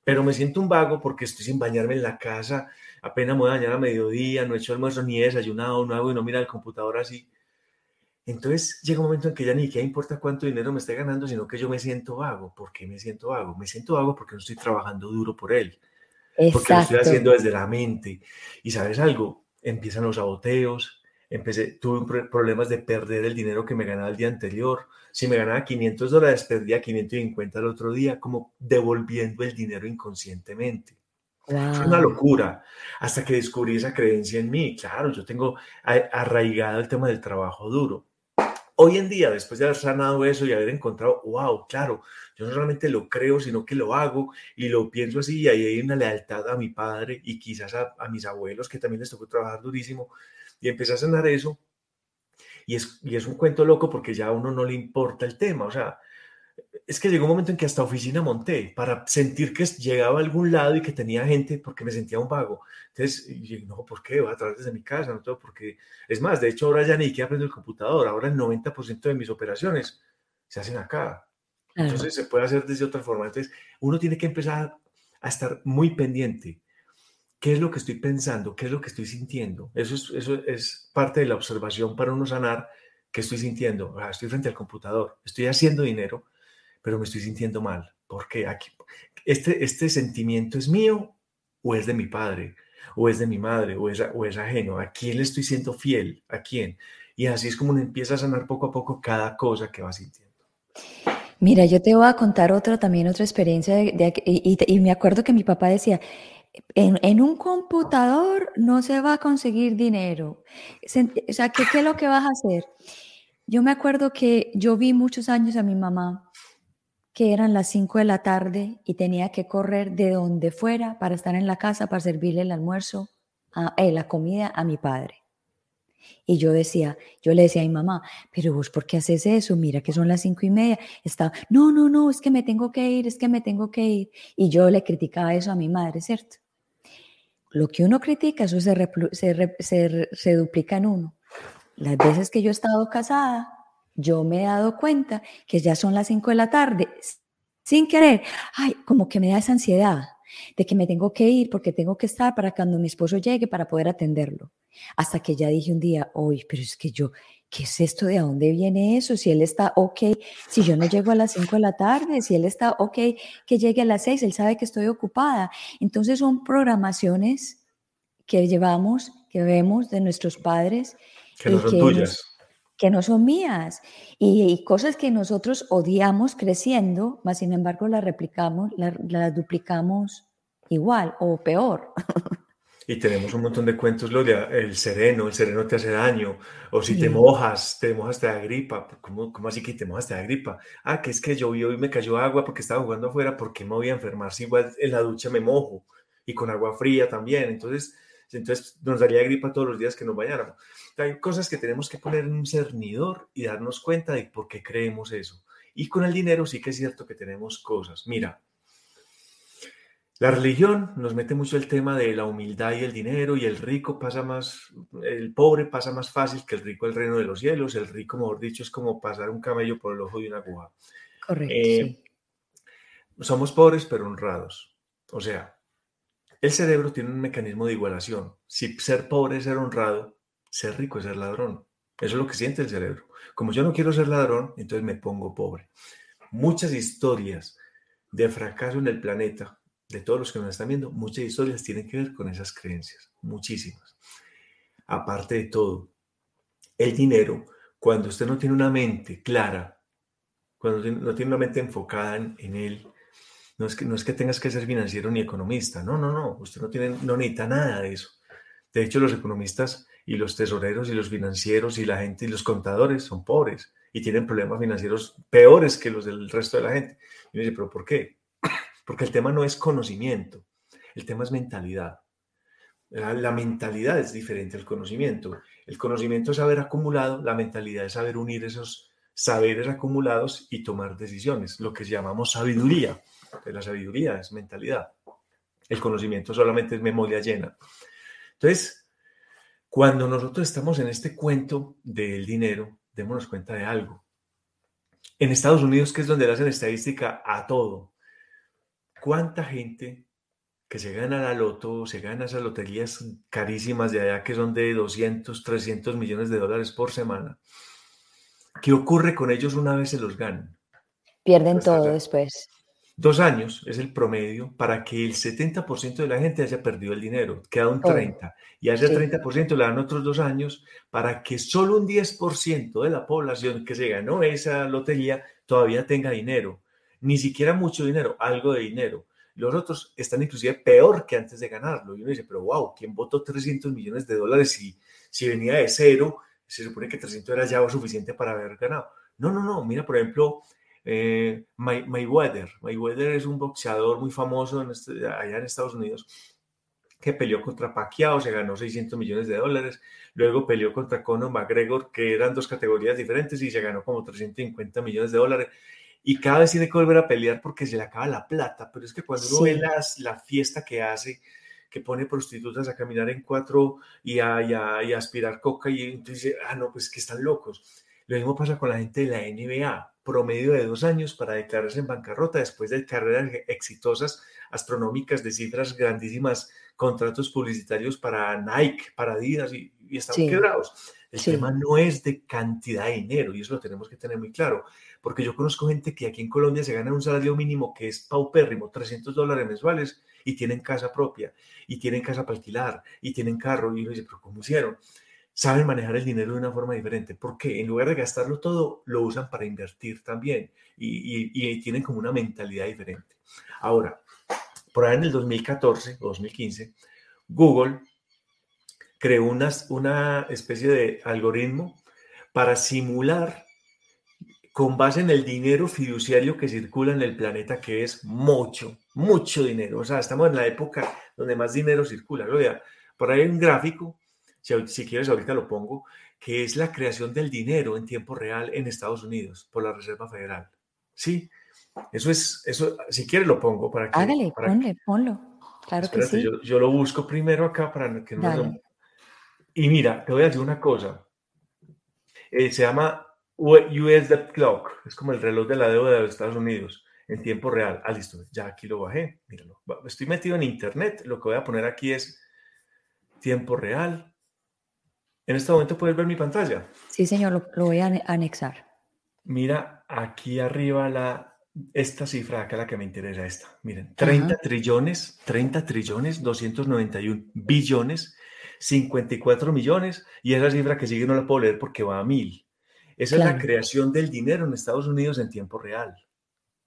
pero me siento un vago porque estoy sin bañarme en la casa, apenas me voy a bañar a mediodía, no he hecho almuerzo ni he desayunado, no hago y no mira el computador así. Entonces llega un momento en que ya ni qué importa cuánto dinero me esté ganando, sino que yo me siento vago. ¿Por qué me siento vago? Me siento vago porque no estoy trabajando duro por él. Exacto. Porque lo estoy haciendo desde la mente. Y sabes algo, empiezan los saboteos, empecé, tuve problemas de perder el dinero que me ganaba el día anterior. Si me ganaba 500 dólares, perdía 550 el otro día, como devolviendo el dinero inconscientemente. Wow. Fue una locura hasta que descubrí esa creencia en mí. Claro, yo tengo arraigado el tema del trabajo duro. Hoy en día, después de haber sanado eso y haber encontrado, wow, claro, yo no solamente lo creo, sino que lo hago y lo pienso así. Y ahí hay una lealtad a mi padre y quizás a, a mis abuelos, que también les tocó trabajar durísimo. Y empecé a sanar eso. Y es, y es un cuento loco porque ya a uno no le importa el tema. O sea, es que llegó un momento en que hasta oficina monté para sentir que llegaba a algún lado y que tenía gente porque me sentía un vago. Entonces, y, no, ¿por qué? Voy a trabajar desde mi casa, no todo porque... Es más, de hecho, ahora ya ni que aprendo el computador. Ahora el 90% de mis operaciones se hacen acá. Entonces, se puede hacer desde otra forma. Entonces, uno tiene que empezar a estar muy pendiente. ¿Qué es lo que estoy pensando? ¿Qué es lo que estoy sintiendo? Eso es, parte de la observación para uno sanar. ¿Qué estoy sintiendo? Ah, estoy frente al computador, estoy haciendo dinero, pero me estoy sintiendo mal. ¿Por qué? Aquí, este, este sentimiento es mío o es de mi padre o es de mi madre o es, ajeno. ¿A quién le estoy siendo fiel? ¿A quién? Y así es como uno empieza a sanar poco a poco cada cosa que va sintiendo. Mira, yo te voy a contar otra también, otra experiencia de, de y, me acuerdo que mi papá decía, en, un computador no se va a conseguir dinero. O sea, ¿qué, ¿qué es lo que vas a hacer? Yo me acuerdo que yo vi muchos años a mi mamá que eran las 5 de la tarde y tenía que correr de donde fuera para estar en la casa, para servirle el almuerzo, eh, la comida a mi padre. Y yo decía, yo le decía a mi mamá, pero vos, ¿por qué haces eso? Mira que son las cinco y media. Está, no, no, no, es que me tengo que ir, es que me tengo que ir. Y yo le criticaba eso a mi madre, ¿cierto? Lo que uno critica, eso se, se, se, se duplica en uno. Las veces que yo he estado casada, yo me he dado cuenta que ya son las 5 de la tarde, sin querer, ay, como que me da esa ansiedad de que me tengo que ir porque tengo que estar para cuando mi esposo llegue para poder atenderlo. Hasta que ya dije un día, uy, pero es que yo, ¿qué es esto? ¿De dónde viene eso? Si él está ok, si yo no llego a las 5 de la tarde, si él está ok, que llegue a las 6, él sabe que estoy ocupada. Entonces son programaciones que llevamos, que vemos de nuestros padres. Que no son que tuyas. Nos, que no son mías y, y, cosas que nosotros odiamos creciendo, más sin embargo las replicamos, las, las duplicamos igual o peor. Y tenemos un montón de cuentos, lo de el sereno, el sereno te hace daño, o si sí. te mojas, te mojas, te da gripa. ¿Cómo, ¿Cómo, así que te mojas, te da gripa? Ah, que es que llovió y me cayó agua porque estaba jugando afuera, ¿por qué me voy a enfermar si igual en la ducha me mojo? Y con agua fría también. Entonces, entonces nos daría gripa todos los días que nos bañáramos. Hay cosas que tenemos que poner en un cernidor y darnos cuenta de por qué creemos eso. Y con el dinero sí que es cierto que tenemos cosas. Mira, la religión nos mete mucho el tema de la humildad y el dinero y el rico pasa más, el pobre pasa más fácil que el rico el reino de los cielos. El rico, mejor dicho, es como pasar un camello por el ojo de una aguja. Correcto. Eh, somos pobres pero honrados. O sea, el cerebro tiene un mecanismo de igualación. Si ser pobre es ser honrado, ser rico es ser ladrón. Eso es lo que siente el cerebro. Como yo no quiero ser ladrón, entonces me pongo pobre. Muchas historias de fracaso en el planeta de todos los que nos están viendo, muchas historias tienen que ver con esas creencias, muchísimas. Aparte de todo, el dinero, cuando usted no tiene una mente clara, cuando no tiene una mente enfocada en, él, no es, que, no es que tengas que ser financiero ni economista, no, no, no, usted no, tiene, no necesita nada de eso. De hecho, los economistas y los tesoreros y los financieros y la gente y los contadores son pobres y tienen problemas financieros peores que los del resto de la gente. Y uno dice, pero ¿por qué? Porque el tema no es conocimiento, el tema es mentalidad. La mentalidad es diferente al conocimiento. El conocimiento es haber acumulado, la mentalidad es saber unir esos saberes acumulados y tomar decisiones, lo que llamamos sabiduría. La sabiduría es mentalidad. El conocimiento solamente es memoria llena. Entonces, cuando nosotros estamos en este cuento del dinero, démonos cuenta de algo. En Estados Unidos, que es donde le hacen estadística a todo, ¿Cuánta gente que se gana la loto, se gana esas loterías carísimas de allá que son de 200, 300 millones de dólares por semana? ¿Qué ocurre con ellos una vez se los ganan? Pierden pues todo después. Dos años es el promedio para que el 70% de la gente haya perdido el dinero, queda un 30%, y a ese 30% le dan otros dos años para que solo un 10% de la población que se ganó esa lotería todavía tenga dinero ni siquiera mucho dinero, algo de dinero. Los otros están inclusive peor que antes de ganarlo. Y uno dice, pero wow, ¿quién votó 300 millones de dólares si, si venía de cero? Se supone que 300 era ya suficiente para haber ganado. No, no, no. Mira, por ejemplo, eh, Mayweather. Mayweather es un boxeador muy famoso este, allá en Estados Unidos que peleó contra Pacquiao, se ganó 600 millones de dólares. Luego peleó contra Conor McGregor, que eran dos categorías diferentes y se ganó como 350 millones de dólares y cada vez tiene que volver a pelear porque se le acaba la plata, pero es que cuando uno ve las, la fiesta que hace, que pone prostitutas a caminar en cuatro y a, y a, aspirar coca y entonces dice, ah, no, pues que están locos. Lo mismo pasa con la gente de la NBA, promedio de dos años para declararse en bancarrota después de carreras exitosas, astronómicas, de cifras grandísimas, contratos publicitarios para Nike, para Adidas y, están quebrados. El tema no es de cantidad de dinero y eso lo tenemos que tener muy claro porque yo conozco gente que aquí en Colombia se gana un salario mínimo que es paupérrimo, 300 dólares mensuales, y tienen casa propia, y tienen casa para alquilar, y tienen carro, y dice, pero ¿cómo hicieron? Saben manejar el dinero de una forma diferente, porque en lugar de gastarlo todo, lo usan para invertir también, y, tienen como una mentalidad diferente. Ahora, por ahí en el 2014 o 2015, Google creó una especie de algoritmo para simular con base en el dinero fiduciario que circula en el planeta, que es mucho, mucho dinero. O sea, estamos en la época donde más dinero circula. por ahí hay un gráfico, si, quieres ahorita lo pongo, que es la creación del dinero en tiempo real en Estados Unidos por la Reserva Federal. Sí, eso es, eso, si quieres lo pongo para que... Hágale, ponle, ponlo. Claro que sí. Yo, lo busco primero acá para que no... Y mira, te voy a decir una cosa. Eh, se llama US Debt Clock, es como el reloj de la deuda de los Estados Unidos en tiempo real. Ah, listo, ya aquí lo bajé, míralo. Estoy metido en internet, lo que voy a poner aquí es tiempo real. En este momento puedes ver mi pantalla. Sí, señor, lo, voy a anexar. Mira aquí arriba la, esta cifra, acá la que me interesa, esta. Miren, 30 trillones, 30 trillones, 291 billones, 54 millones, y esa cifra que sigue no la puedo leer porque va a mil. Esa es la creación del dinero en Estados Unidos en tiempo real.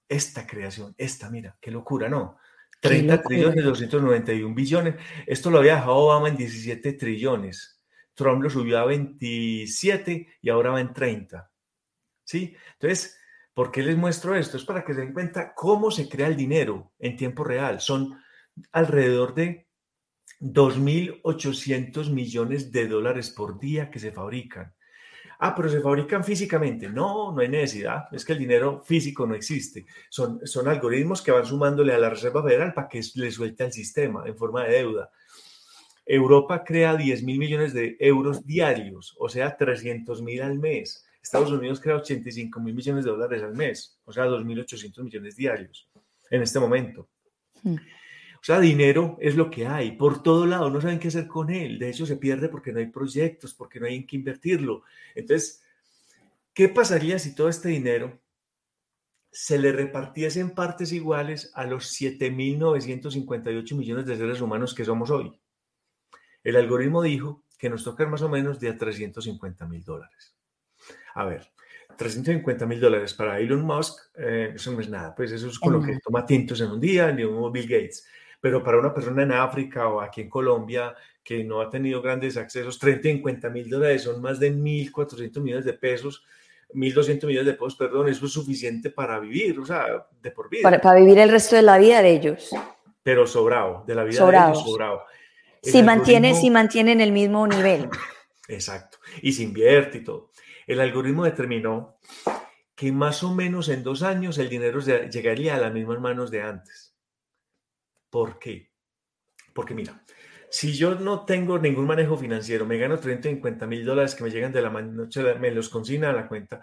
Esta creación, esta, mira, qué locura, ¿no? 30 trillones, 291 billones. Esto lo había dejado Obama en 17 trillones. Trump lo subió a 27 y ahora va en 30. ¿Sí? Entonces, ¿por qué les muestro esto? Es para que se den cuenta cómo se crea el dinero en tiempo real. Son alrededor de 2.800 millones de dólares por día que se fabrican. Ah, pero se fabrican físicamente. No, no hay necesidad. Es que el dinero físico no existe. Son, son algoritmos que van sumándole a la Reserva Federal para que le suelte al sistema en forma de deuda. Europa crea 10 mil millones de euros diarios, o sea, 300 mil al mes. Estados Unidos crea 85 mil millones de dólares al mes, o sea, 2.800 millones diarios en este momento. Hmm. O sea, dinero es lo que hay. Por todo lado, no saben qué hacer con él. De hecho, se pierde porque no hay proyectos, porque no hay en qué invertirlo. Entonces, ¿qué pasaría si todo este dinero se le repartiese en partes iguales a los 7.958 millones de seres humanos que somos hoy? El algoritmo dijo que nos toca más o menos de a 350 mil dólares. A ver, 350 mil dólares para Elon Musk, eh, eso no es nada, pues eso es con lo que toma tintos en un día, ni un Bill Gates. Pero para una persona en África o aquí en Colombia que no ha tenido grandes accesos, 350 mil dólares son más de 1.400 millones de pesos, 1.200 millones de pesos, perdón, eso es suficiente para vivir, o sea, de por vida. Para, vivir el resto de la vida de ellos. Pero sobrado, de la vida de ellos sobrado. si mantienen, si mantienen el mismo nivel. Exacto, y se invierte y todo. El algoritmo determinó que más o menos en dos años el dinero llegaría a las mismas manos de antes. ¿Por qué? Porque mira, si yo no tengo ningún manejo financiero, me gano 350 mil dólares que me llegan de la noche, me los consigna a la cuenta,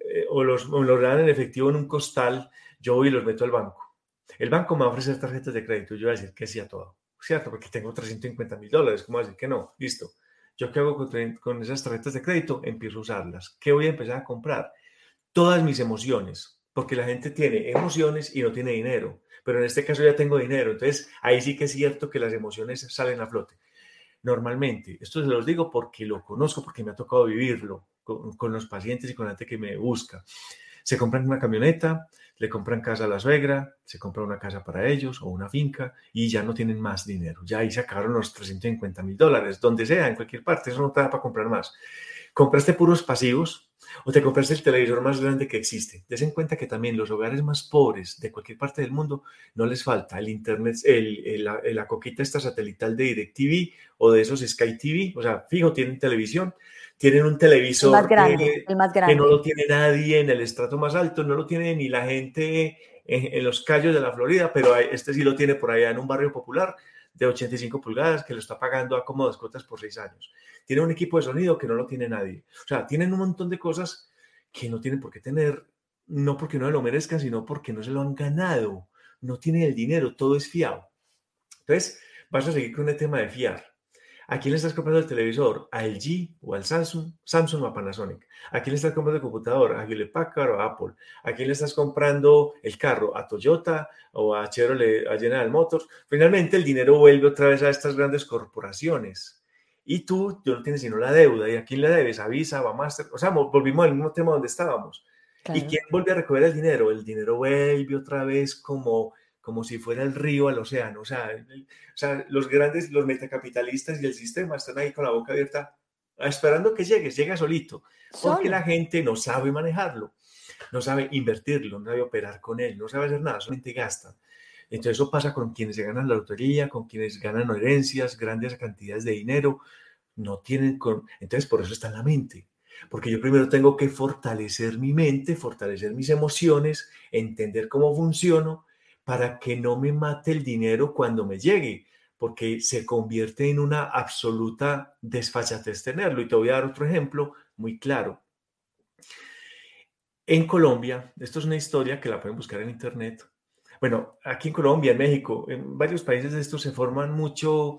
eh, o, los, o los dan en efectivo en un costal, yo voy y los meto al banco. El banco me va a ofrecer tarjetas de crédito, yo voy a decir que sí a todo, ¿cierto? Porque tengo 350 mil dólares, ¿cómo decir que no? Listo. ¿Yo qué hago con, esas tarjetas de crédito? Empiezo a usarlas. ¿Qué voy a empezar a comprar? Todas mis emociones, porque la gente tiene emociones y no tiene dinero, pero en este caso ya tengo dinero, entonces ahí sí que es cierto que las emociones salen a flote. Normalmente, esto se los digo porque lo conozco, porque me ha tocado vivirlo con, los pacientes y con la gente que me busca. Se compran una camioneta, le compran casa a la suegra, se compra una casa para ellos o una finca y ya no tienen más dinero. Ya ahí se acabaron los 350 mil dólares, donde sea, en cualquier parte, eso no te da para comprar más. Compraste puros pasivos o te compraste el televisor más grande que existe. Des en cuenta que también los hogares más pobres de cualquier parte del mundo no les falta el internet, el, la, coquita esta satelital de DirecTV o de esos Sky TV, o sea, fijo, tienen televisión, tienen un televisor que, no lo tiene nadie en el estrato más alto, no lo tiene ni la gente en, los callos de la Florida, pero este sí lo tiene por allá en un barrio popular de 85 pulgadas que lo está pagando a cómodas cuotas por seis años. Tiene un equipo de sonido que no lo tiene nadie. O sea, tienen un montón de cosas que no tienen por qué tener, no porque no lo merezcan, sino porque no se lo han ganado. No tienen el dinero, todo es fiado. Entonces, vas a seguir con el tema de fiar. ¿A quién le estás comprando el televisor? ¿A LG o al Samsung? Samsung o a Panasonic. ¿A quién le estás comprando el computador? ¿A Hewlett Packard o a Apple? ¿A quién le estás comprando el carro? ¿A Toyota o a Chevrolet, a General Motors? Finalmente el dinero vuelve otra vez a estas grandes corporaciones. Y tú, tú no tienes sino la deuda. ¿Y a quién le debes? ¿A Visa o a Master? O sea, volvimos al mismo tema donde estábamos. ¿Y quién vuelve a recoger el dinero? El dinero vuelve otra vez como como si fuera el río al océano. O sea, o sea, los grandes, los metacapitalistas y el sistema están ahí con la boca abierta esperando que llegue, llega solito, porque la gente no sabe manejarlo, no sabe invertirlo, no sabe operar con él, no sabe hacer nada, solamente gasta. Entonces eso pasa con quienes se ganan la lotería, con quienes ganan herencias, grandes cantidades de dinero, no tienen con... Entonces por eso está en la mente, porque yo primero tengo que fortalecer mi mente, fortalecer mis emociones, entender cómo funciono para que no me mate el dinero cuando me llegue, porque se convierte en una absoluta desfachatez tenerlo. Y te voy a dar otro ejemplo muy claro. En Colombia, esto es una historia que la pueden buscar en internet. Bueno, aquí en Colombia, en México, en varios países de estos se forman mucho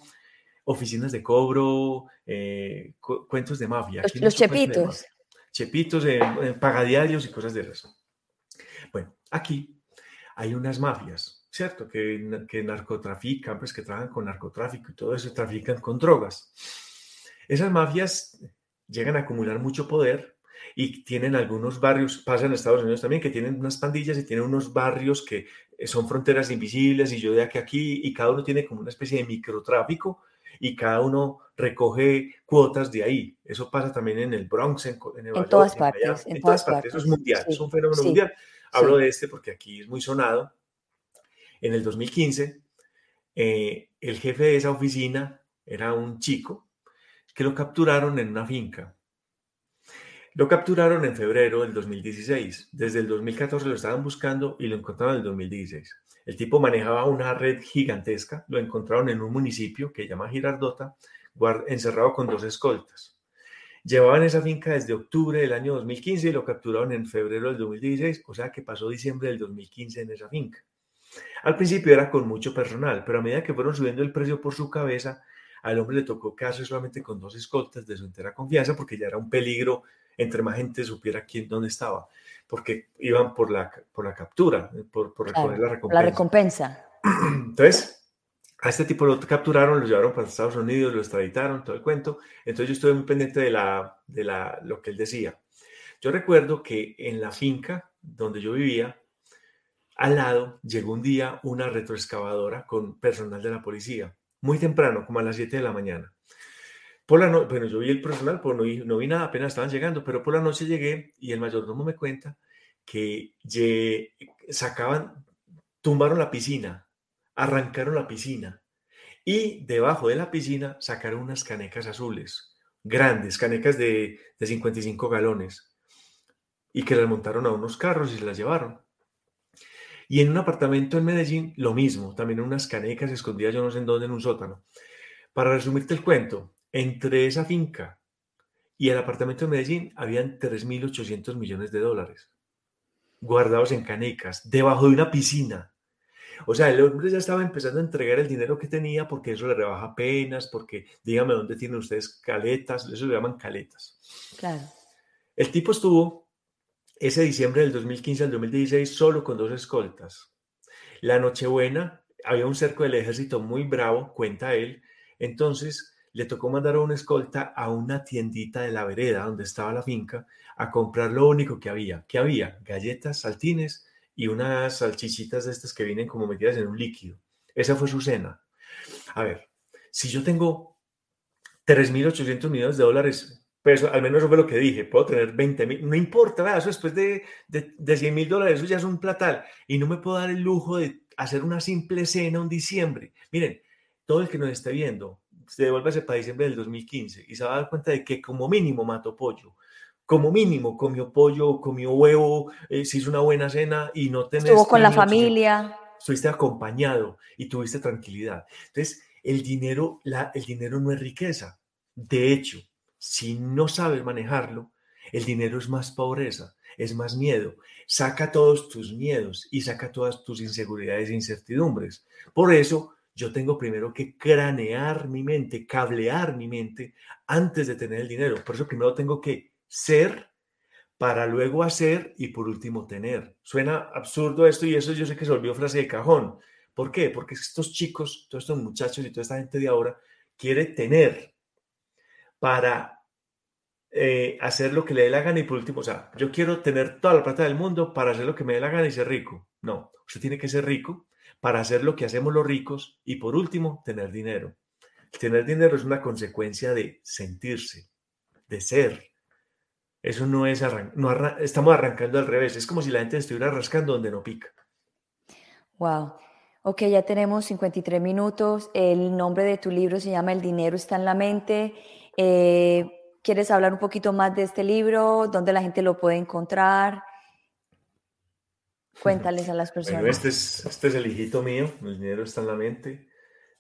oficinas de cobro, eh, cuentos de mafia. los, chepitos. chepitos, en pagadiarios y cosas de eso. Bueno, aquí hay unas mafias, ¿cierto? Que, que narcotrafican, pues que trabajan con narcotráfico y todo eso, trafican con drogas. Esas mafias llegan a acumular mucho poder y tienen algunos barrios, pasa en Estados Unidos también, que tienen unas pandillas y tienen unos barrios que son fronteras invisibles y yo de aquí a aquí y cada uno tiene como una especie de microtráfico y cada uno recoge cuotas de ahí. Eso pasa también en el Bronx, en, en, todas partes. En, todas, partes. Eso es mundial, es un fenómeno mundial. Hablo de este porque aquí es muy sonado. En el 2015, eh, el jefe de esa oficina era un chico que lo capturaron en una finca. Lo capturaron en febrero del 2016. Desde el 2014 lo estaban buscando y lo encontraron en el 2016. El tipo manejaba una red gigantesca. Lo encontraron en un municipio que se llama Girardota, encerrado con dos escoltas. Llevaban esa finca desde octubre del año 2015 y lo capturaron en febrero del 2016, o sea que pasó diciembre del 2015 en esa finca. Al principio era con mucho personal, pero a medida que fueron subiendo el precio por su cabeza, al hombre le tocó quedarse solamente con dos escoltas de su entera confianza porque ya era un peligro entre más gente supiera quién dónde estaba, porque iban por la, por la captura, por, por recoger la recompensa. La recompensa. Entonces, a este tipo lo capturaron, lo llevaron para Estados Unidos, lo extraditaron, todo el cuento. Entonces yo estuve muy pendiente de, la, de la, lo que él decía. Yo recuerdo que en la finca donde yo vivía, al lado llegó un día una retroexcavadora con personal de la policía, muy temprano, como a las 7 de la mañana. Por la noche, bueno, yo vi el personal, pues no vi, no vi nada, apenas estaban llegando, pero por la noche llegué y el mayordomo me cuenta que sacaban, tumbaron la piscina, arrancaron la piscina y debajo de la piscina sacaron unas canecas azules, grandes, canecas de, 55 galones, y que las montaron a unos carros y se las llevaron. Y en un apartamento en Medellín, lo mismo, también unas canecas escondidas, yo no sé en dónde, en un sótano. Para resumirte el cuento, entre esa finca y el apartamento de Medellín habían 3.800 millones de dólares guardados en canecas, debajo de una piscina. O sea, el hombre ya estaba empezando a entregar el dinero que tenía porque eso le rebaja penas, porque dígame dónde tienen ustedes caletas, eso le llaman caletas. Claro. El tipo estuvo ese diciembre del 2015 al 2016 solo con dos escoltas. La Nochebuena había un cerco del ejército muy bravo, cuenta él. Entonces le tocó mandar a una escolta a una tiendita de la vereda donde estaba la finca a comprar lo único que había. ¿Qué había? Galletas, saltines y unas salchichitas de estas que vienen como metidas en un líquido. Esa fue su cena. A ver, si yo tengo 3.800 millones de dólares, pues al menos eso fue lo que dije, puedo tener 20 mil, no importa, eso después de, de, de 100 mil dólares, eso ya es un platal, y no me puedo dar el lujo de hacer una simple cena un diciembre. Miren, todo el que nos esté viendo, se devuelve para diciembre del 2015 y se va a dar cuenta de que como mínimo mató pollo, como mínimo comió pollo, comió huevo, eh, se hizo una buena cena y no tenés... Estuvo con la familia. Estuviste acompañado y tuviste tranquilidad. Entonces, el dinero, la, el dinero no es riqueza. De hecho, si no sabes manejarlo, el dinero es más pobreza, es más miedo. Saca todos tus miedos y saca todas tus inseguridades e incertidumbres. Por eso, yo tengo primero que cranear mi mente, cablear mi mente antes de tener el dinero. Por eso primero tengo que ser para luego hacer y por último tener. Suena absurdo esto y eso yo sé que se volvió frase de cajón. ¿Por qué? Porque estos chicos, todos estos muchachos y toda esta gente de ahora quiere tener para eh, hacer lo que le dé la gana y por último, o sea, yo quiero tener toda la plata del mundo para hacer lo que me dé la gana y ser rico. No, usted tiene que ser rico para hacer lo que hacemos los ricos y por último, tener dinero. Tener dinero es una consecuencia de sentirse, de ser, eso no es no estamos arrancando al revés. Es como si la gente estuviera rascando donde no pica. Wow. Ok, ya tenemos 53 minutos. El nombre de tu libro se llama El dinero está en la mente. Eh, ¿Quieres hablar un poquito más de este libro? ¿Dónde la gente lo puede encontrar? Cuéntales a las personas. este, es, este es el hijito mío, El dinero está en la mente.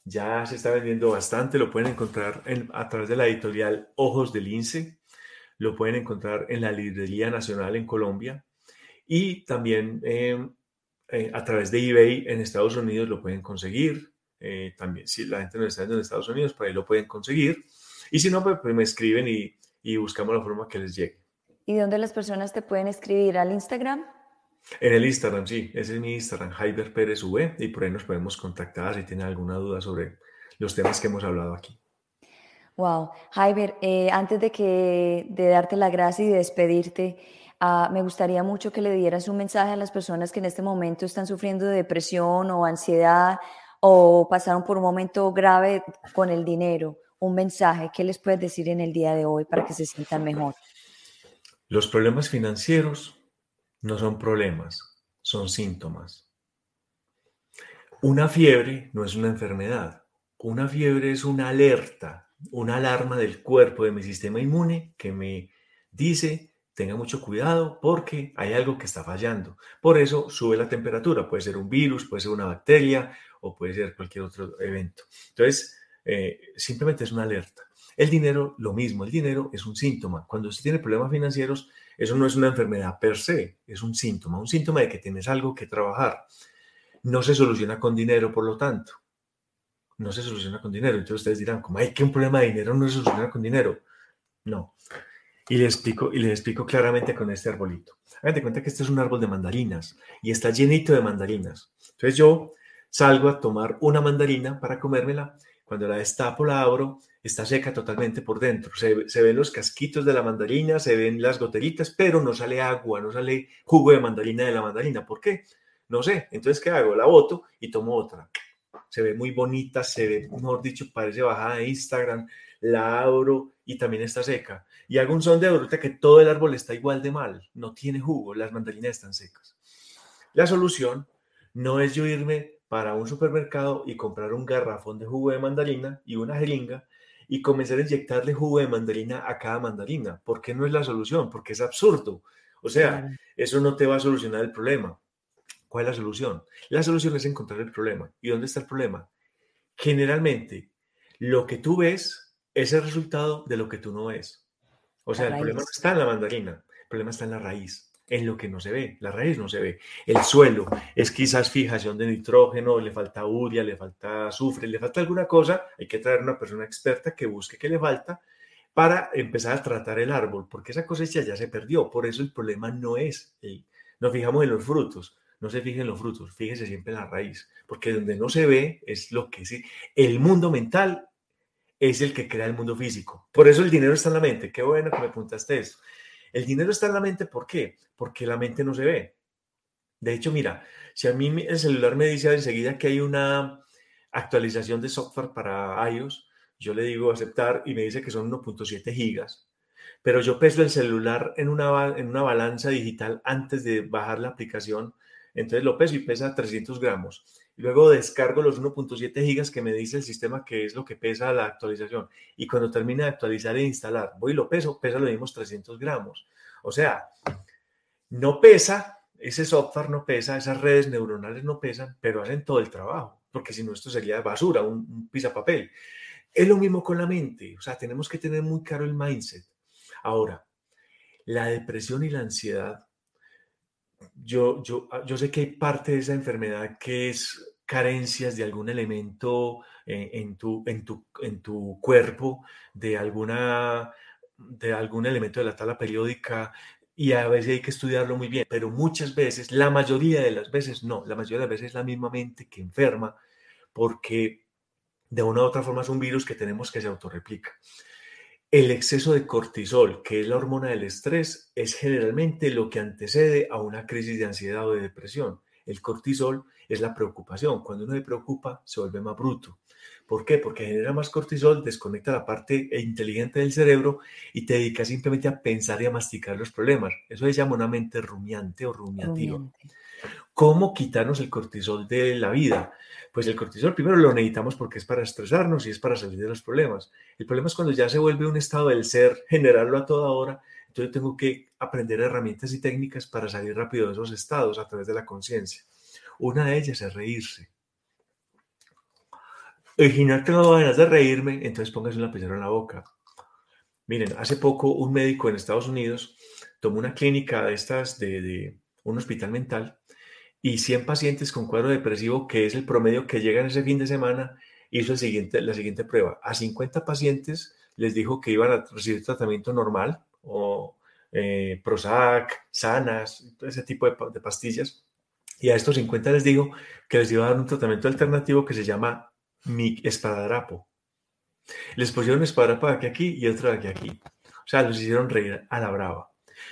Ya se está vendiendo bastante, lo pueden encontrar a través de la editorial Ojos del Lince. Lo pueden encontrar en la Librería Nacional en Colombia y también em, eh, a través de eBay en Estados Unidos lo pueden conseguir. Eh, también, si la gente no está en Estados Unidos, por ahí lo pueden conseguir. Y si no, pues, pues, me escriben y, y buscamos la forma que les llegue. ¿Y dónde las personas te pueden escribir? ¿Al Instagram? En el Instagram, sí, ese es mi Instagram, Jaiber Pérez V, y por ahí nos podemos contactar si tienen alguna duda sobre los temas que hemos hablado aquí. Wow, Jaiber, eh, antes de que de darte la gracia y despedirte, ah, me gustaría mucho que le dieras un mensaje a las personas que en este momento están sufriendo de depresión o ansiedad o pasaron por un momento grave con el dinero. Un mensaje, ¿qué les puedes decir en el día de hoy para que se sientan mejor? Los problemas financieros no son problemas, son síntomas. Una fiebre no es una enfermedad. Una fiebre es una alerta una alarma del cuerpo, de mi sistema inmune, que me dice, tenga mucho cuidado porque hay algo que está fallando. Por eso sube la temperatura. Puede ser un virus, puede ser una bacteria o puede ser cualquier otro evento. Entonces, eh, simplemente es una alerta. El dinero, lo mismo, el dinero es un síntoma. Cuando usted tiene problemas financieros, eso no es una enfermedad per se, es un síntoma, un síntoma de que tienes algo que trabajar. No se soluciona con dinero, por lo tanto. No se soluciona con dinero. Entonces ustedes dirán, como hay que un problema de dinero no se soluciona con dinero. No. Y les explico, y les explico claramente con este arbolito. Hagan de cuenta que este es un árbol de mandarinas y está llenito de mandarinas. Entonces yo salgo a tomar una mandarina para comérmela. Cuando la destapo, la abro, está seca totalmente por dentro. Se, se, ven los casquitos de la mandarina, se ven las goteritas, pero no sale agua, no sale jugo de mandarina de la mandarina. ¿Por qué? No sé. Entonces, ¿qué hago? La boto y tomo otra. Se ve muy bonita, se ve, mejor dicho, parece bajada de Instagram. La abro y también está seca. Y hago un son de ahorita que todo el árbol está igual de mal, no tiene jugo, las mandarinas están secas. La solución no es yo irme para un supermercado y comprar un garrafón de jugo de mandarina y una jeringa y comenzar a inyectarle jugo de mandarina a cada mandarina. ¿Por qué no es la solución? Porque es absurdo. O sea, eso no te va a solucionar el problema. ¿Cuál es la solución? La solución es encontrar el problema. ¿Y dónde está el problema? Generalmente, lo que tú ves es el resultado de lo que tú no ves. O sea, el problema no está en la mandarina, el problema está en la raíz, en lo que no se ve. La raíz no se ve. El suelo es quizás fijación de nitrógeno, le falta uria, le falta azufre, le falta alguna cosa. Hay que traer una persona experta que busque qué le falta para empezar a tratar el árbol, porque esa cosecha ya se perdió. Por eso el problema no es, el, nos fijamos en los frutos, no se fijen en los frutos, fíjese siempre en la raíz, porque donde no se ve es lo que sí. El mundo mental es el que crea el mundo físico. Por eso el dinero está en la mente. Qué bueno que me apuntaste esto. El dinero está en la mente, ¿por qué? Porque la mente no se ve. De hecho, mira, si a mí el celular me dice enseguida que hay una actualización de software para iOS, yo le digo aceptar y me dice que son 1.7 gigas. Pero yo peso el celular en una, en una balanza digital antes de bajar la aplicación. Entonces lo peso y pesa 300 gramos. Luego descargo los 1.7 gigas que me dice el sistema que es lo que pesa la actualización. Y cuando termine de actualizar e instalar, voy y lo peso, pesa lo mismo 300 gramos. O sea, no pesa, ese software no pesa, esas redes neuronales no pesan, pero hacen todo el trabajo. Porque si no, esto sería basura, un, un papel. Es lo mismo con la mente. O sea, tenemos que tener muy claro el mindset. Ahora, la depresión y la ansiedad yo, yo, ah, yo sé que hay parte de esa enfermedad que es carencias de algún elemento en, en, tu, en, tu, en tu cuerpo, de, alguna, de algún elemento de la tabla periódica, y a veces hay que estudiarlo muy bien, pero muchas veces, la mayoría de las veces no, la mayoría de las veces es la misma mente que enferma, porque de una u otra forma es un virus que tenemos que se autorreplica. El exceso de cortisol, que es la hormona del estrés, es generalmente lo que antecede a una crisis de ansiedad o de depresión. El cortisol es la preocupación. Cuando uno se preocupa, se vuelve más bruto. ¿Por qué? Porque genera más cortisol, desconecta la parte inteligente del cerebro y te dedica simplemente a pensar y a masticar los problemas. Eso se llama una mente rumiante o rumiativa. ¿Cómo quitarnos el cortisol de la vida? Pues el cortisol primero lo necesitamos porque es para estresarnos y es para salir de los problemas. El problema es cuando ya se vuelve un estado del ser, generarlo a toda hora. Entonces tengo que aprender herramientas y técnicas para salir rápido de esos estados a través de la conciencia. Una de ellas es reírse. Y si no tengo ganas de reírme, entonces póngase una lapicero en la boca. Miren, hace poco un médico en Estados Unidos tomó una clínica de estas de, de un hospital mental y 100 pacientes con cuadro depresivo, que es el promedio que llegan ese fin de semana, hizo el siguiente, la siguiente prueba. A 50 pacientes les dijo que iban a recibir tratamiento normal o eh, Prozac, Sanas, ese tipo de, de, pastillas. Y a estos 50 les dijo que les iba a dar un tratamiento alternativo que se llama mi espadadrapo. Les pusieron espadadrapo de aquí aquí y otro de aquí aquí. O sea, los hicieron reír a la brava.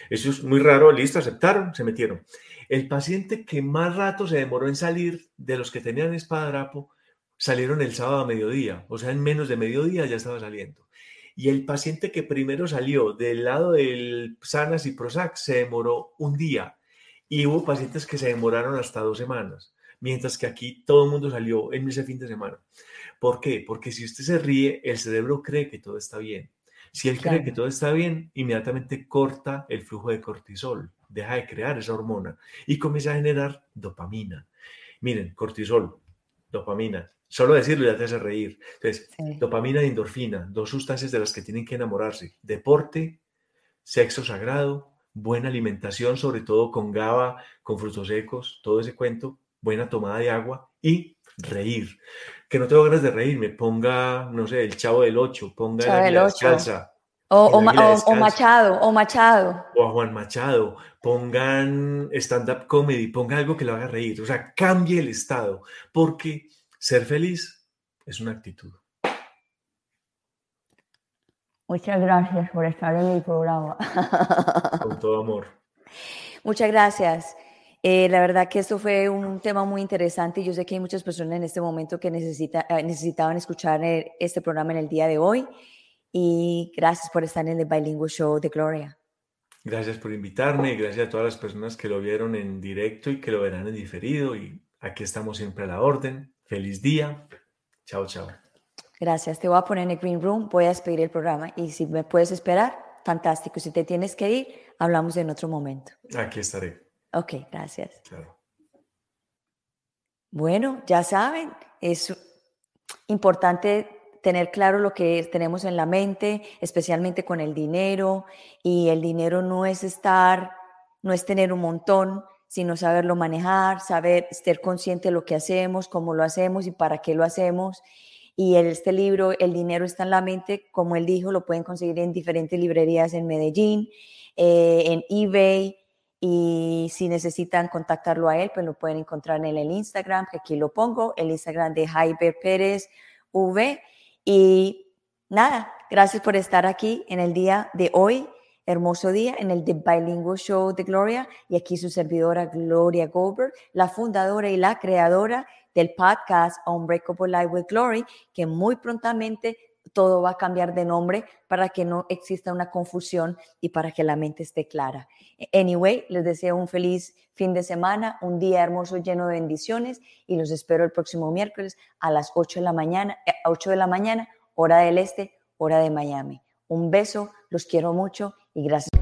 Eso es muy raro, listo, aceptaron, se metieron. El paciente que más rato se demoró en salir de los que tenían espadadrapo, salieron el sábado a mediodía, o sea, en menos de mediodía ya estaba saliendo. Y el paciente que primero salió del lado del Sanas y Prozac se demoró un día. Y hubo pacientes que se demoraron hasta dos semanas, mientras que aquí todo el mundo salió en ese fin de semana. ¿Por qué? Porque si usted se ríe, el cerebro cree que todo está bien. Si él cree que todo está bien, inmediatamente corta el flujo de cortisol, deja de crear esa hormona y comienza a generar dopamina. Miren, cortisol, dopamina, solo decirlo ya te hace reír. Entonces, dopamina y endorfina, dos sustancias de las que tienen que enamorarse. Deporte, sexo sagrado, buena alimentación, sobre todo con GABA, con frutos secos, todo ese cuento, buena tomada de agua y reír. Que no tengo ganas de reír, me ponga, no sé, el chavo del 8, ponga la descalza. O, o, Machado, o Machado. O a Juan Machado, pongan stand-up comedy, ponga algo que lo haga reír. O sea, cambie el estado, porque ser feliz es una actitud. Muchas gracias por estar en mi programa. Con todo amor. Muchas gracias. Eh, la verdad que esto fue un tema muy interesante y yo sé que hay muchas personas en este momento que necesita, eh, necesitaban escuchar eh, este programa en el día de hoy y gracias por estar en el Bilingual Show de Gloria. Gracias por invitarme y gracias a todas las personas que lo vieron en directo y que lo verán en diferido y aquí estamos siempre a la orden. Feliz día. Chao, chao. Gracias. Te voy a poner en el Green Room, voy a despedir el programa y si me puedes esperar, fantástico. Si te tienes que ir, hablamos en otro momento. Aquí estaré. Ok, gracias. Bueno, ya saben, es importante tener claro lo que tenemos en la mente, especialmente con el dinero. Y el dinero no es estar, no es tener un montón, sino saberlo manejar, saber ser consciente de lo que hacemos, cómo lo hacemos y para qué lo hacemos. Y este libro, El dinero está en la mente, como él dijo, lo pueden conseguir en diferentes librerías en Medellín, eh, en eBay, y si necesitan contactarlo a él, pues lo pueden encontrar en el Instagram, que aquí lo pongo, el Instagram de Jaiber Pérez V. Y nada, gracias por estar aquí en el día de hoy, hermoso día, en el The Bilingual Show de Gloria. Y aquí su servidora Gloria Goldberg, la fundadora y la creadora del podcast Unbreakable Life with Glory, que muy prontamente todo va a cambiar de nombre para que no exista una confusión y para que la mente esté clara. Anyway, les deseo un feliz fin de semana, un día hermoso lleno de bendiciones y los espero el próximo miércoles a las 8 de la mañana, 8 eh, de la mañana, hora del este, hora de Miami. Un beso, los quiero mucho y gracias.